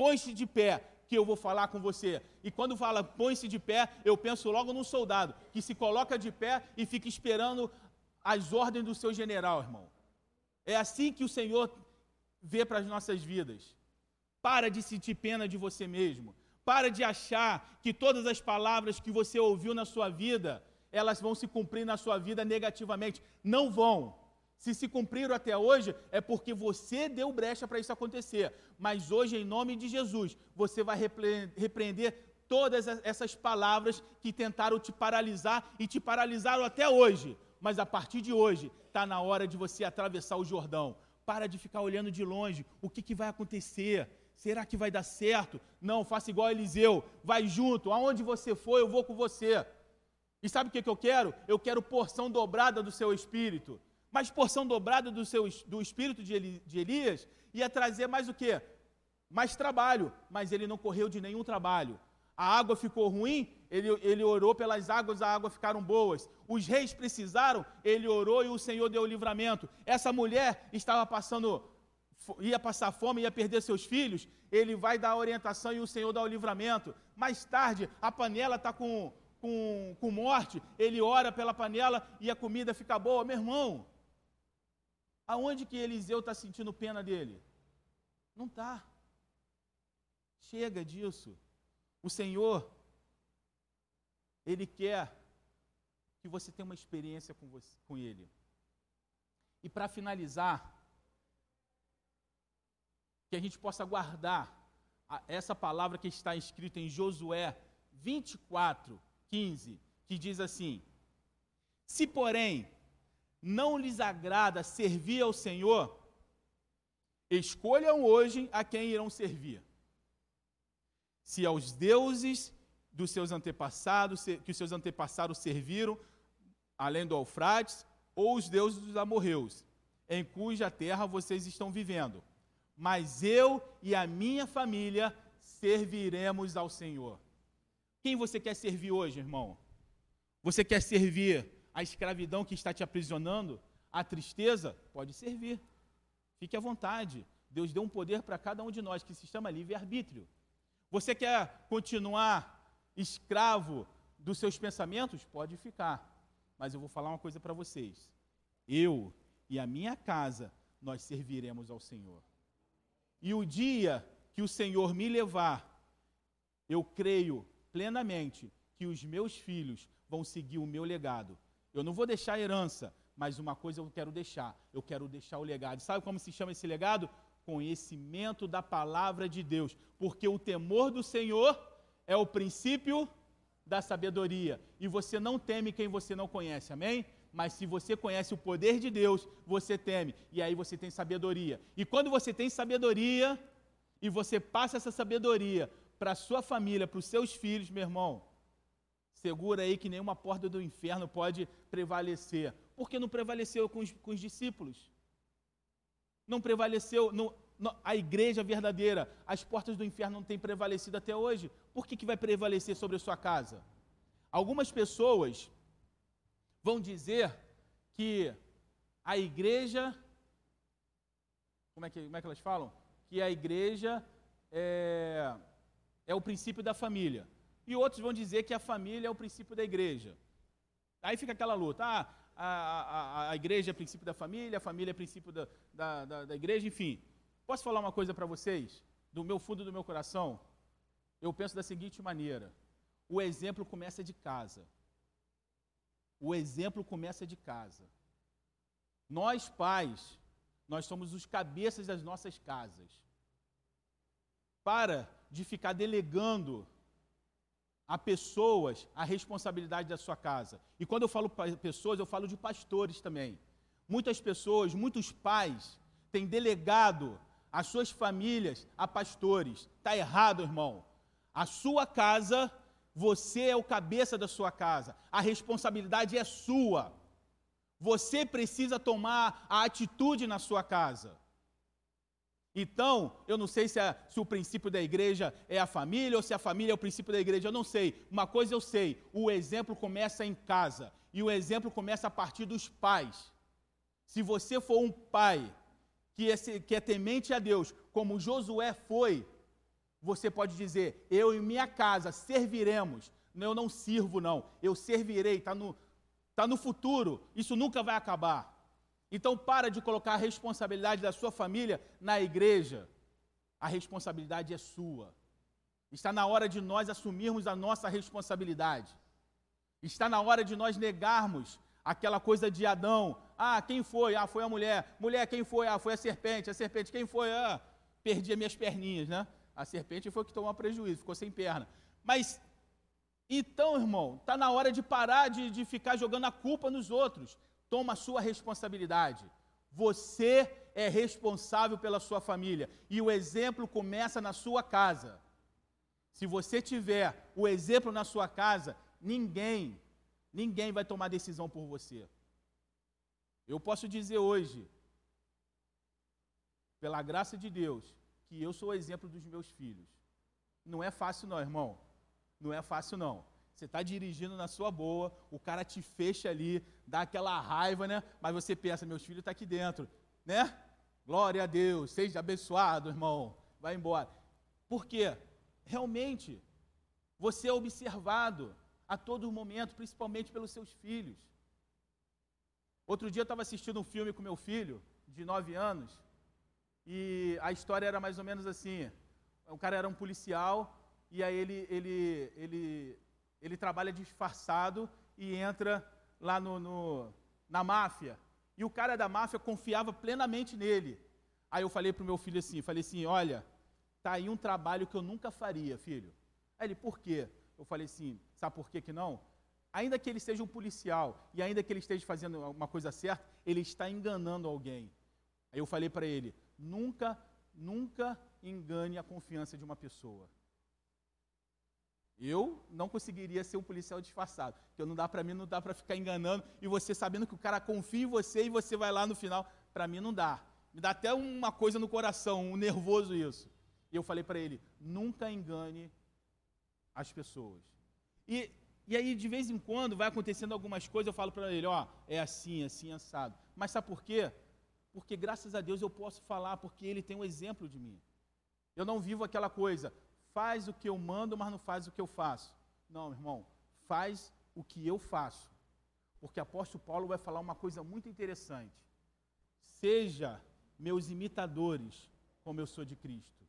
põe-se de pé, que eu vou falar com você. E quando fala põe-se de pé, eu penso logo num soldado que se coloca de pé e fica esperando as ordens do seu general, irmão. É assim que o Senhor vê para as nossas vidas. Para de sentir pena de você mesmo. Para de achar que todas as palavras que você ouviu na sua vida, elas vão se cumprir na sua vida negativamente. Não vão. Se se cumpriram até hoje, é porque você deu brecha para isso acontecer. Mas hoje, em nome de Jesus, você vai repreender todas essas palavras que tentaram te paralisar e te paralisaram até hoje. Mas a partir de hoje, está na hora de você atravessar o Jordão. Para de ficar olhando de longe. O que, que vai acontecer? Será que vai dar certo? Não, faça igual a Eliseu. Vai junto. Aonde você for, eu vou com você. E sabe o que, que eu quero? Eu quero porção dobrada do seu espírito. Mas porção dobrada do, seu, do espírito de, Eli, de Elias ia trazer mais o quê? Mais trabalho. Mas ele não correu de nenhum trabalho. A água ficou ruim, ele, ele orou pelas águas, a água ficaram boas. Os reis precisaram, ele orou e o Senhor deu o livramento. Essa mulher estava passando ia passar fome, ia perder seus filhos, ele vai dar a orientação e o Senhor dá o livramento. Mais tarde, a panela está com, com, com morte, ele ora pela panela e a comida fica boa. Meu irmão, aonde que Eliseu está sentindo pena dele? Não está. Chega disso. O Senhor, Ele quer que você tenha uma experiência com, você, com Ele. E para finalizar, que a gente possa guardar essa palavra que está escrita em Josué 24, 15, que diz assim: Se, porém, não lhes agrada servir ao Senhor, escolham hoje a quem irão servir. Se aos deuses dos seus antepassados, que os seus antepassados serviram, além do Eufrates, ou os deuses dos amorreus, em cuja terra vocês estão vivendo mas eu e a minha família serviremos ao Senhor. Quem você quer servir hoje, irmão? Você quer servir a escravidão que está te aprisionando? A tristeza? Pode servir. Fique à vontade. Deus deu um poder para cada um de nós que se chama livre-arbítrio. Você quer continuar escravo dos seus pensamentos? Pode ficar. Mas eu vou falar uma coisa para vocês. Eu e a minha casa, nós serviremos ao Senhor. E o dia que o Senhor me levar, eu creio plenamente que os meus filhos vão seguir o meu legado. Eu não vou deixar herança, mas uma coisa eu quero deixar: eu quero deixar o legado. Sabe como se chama esse legado? Conhecimento da palavra de Deus. Porque o temor do Senhor é o princípio da sabedoria. E você não teme quem você não conhece, amém? mas se você conhece o poder de Deus, você teme, e aí você tem sabedoria. E quando você tem sabedoria, e você passa essa sabedoria para a sua família, para os seus filhos, meu irmão, segura aí que nenhuma porta do inferno pode prevalecer. Porque não prevaleceu com os, com os discípulos. Não prevaleceu, a igreja verdadeira, as portas do inferno não têm prevalecido até hoje. Por que, que vai prevalecer sobre a sua casa? Algumas pessoas vão dizer que a igreja. Como é que, como é que elas falam? Que a igreja é, é o princípio da família. E outros vão dizer que a família é o princípio da igreja. Aí fica aquela luta. Ah, a, a, a igreja é princípio da família, a família é princípio da, da, da, da igreja, enfim. Posso falar uma coisa para vocês? Do meu fundo do meu coração? Eu penso da seguinte maneira: o exemplo começa de casa. O exemplo começa de casa. Nós, pais, nós somos os cabeças das nossas casas. Para de ficar delegando a pessoas a responsabilidade da sua casa. E quando eu falo pessoas, eu falo de pastores também. Muitas pessoas, muitos pais têm delegado as suas famílias a pastores. Está errado, irmão. A sua casa, você é o cabeça da sua casa. A responsabilidade é sua. Você precisa tomar a atitude na sua casa. Então, eu não sei se, se, o princípio da igreja é a família ou se a família é o princípio da igreja, eu não sei. Uma coisa eu sei: o exemplo começa em casa e o exemplo começa a partir dos pais. Se você for um pai que é, que é temente a Deus, como Josué foi, você pode dizer: Eu e minha casa serviremos. Eu não sirvo, não, eu servirei, está no, tá no futuro, isso nunca vai acabar. Então, para de colocar a responsabilidade da sua família na igreja. A responsabilidade é sua. Está na hora de nós assumirmos a nossa responsabilidade. Está na hora de nós negarmos aquela coisa de Adão. Ah, quem foi? Ah, foi a mulher. Mulher, quem foi? Ah, foi a serpente. A serpente, quem foi? Ah, perdi as minhas perninhas, né? A serpente foi que tomou prejuízo, ficou sem perna. Mas, então, irmão, está na hora de parar de, de ficar jogando a culpa nos outros toma a sua responsabilidade. Você é responsável pela sua família e o exemplo começa na sua casa. Se você tiver o exemplo na sua casa, ninguém, ninguém vai tomar decisão por você. Eu posso dizer hoje, pela graça de Deus, que eu sou o exemplo dos meus filhos. Não é fácil, não, irmão. Não é fácil, não. Você está dirigindo na sua boa, o cara te fecha ali, dá aquela raiva, né? Mas você pensa, meus filhos estão tá aqui dentro, né? Glória a Deus, seja abençoado, irmão. Vai embora. Por quê? Realmente, você é observado a todo momento, principalmente pelos seus filhos. Outro dia eu estava assistindo um filme com meu filho, de nove anos, e a história era mais ou menos assim: o cara era um policial, e aí ele, ele, ele ele trabalha disfarçado e entra lá no, no, na máfia. E o cara da máfia confiava plenamente nele. Aí eu falei para o meu filho assim, falei assim, olha, tá aí um trabalho que eu nunca faria, filho. Aí ele, por quê? Eu falei assim, sabe por quê que não? Ainda que ele seja um policial e ainda que ele esteja fazendo uma coisa certa, ele está enganando alguém. Aí eu falei para ele, nunca, nunca engane a confiança de uma pessoa. Eu não conseguiria ser um policial disfarçado, porque não dá para mim, não dá para ficar enganando e você sabendo que o cara confia em você e você vai lá no final, para mim não dá. Me dá até uma coisa no coração, um nervoso isso. E eu falei para ele: nunca engane as pessoas. E, e aí, de vez em quando, vai acontecendo algumas coisas, eu falo para ele: ó, é assim, assim, assado. Mas sabe por quê? Porque graças a Deus eu posso falar, porque ele tem um exemplo de mim. Eu não vivo aquela coisa, faz o que eu mando, mas não faz o que eu faço. Não, irmão, faz o que eu faço. Porque apóstolo Paulo vai falar uma coisa muito interessante. Seja meus imitadores, como eu sou de Cristo.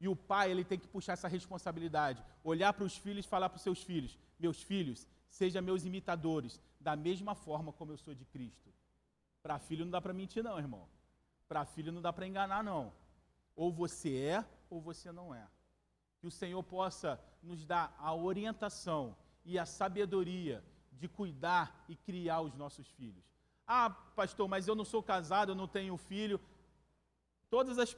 E o pai, ele tem que puxar essa responsabilidade, olhar para os filhos e falar para os seus filhos: Meus filhos, sejam meus imitadores, da mesma forma como eu sou de Cristo. Para filho não dá para mentir, não, irmão. Para filho não dá para enganar, não. Ou você é, ou você não é que o Senhor possa nos dar a orientação e a sabedoria de cuidar e criar os nossos filhos. Ah, pastor, mas eu não sou casado, eu não tenho filho. Todas as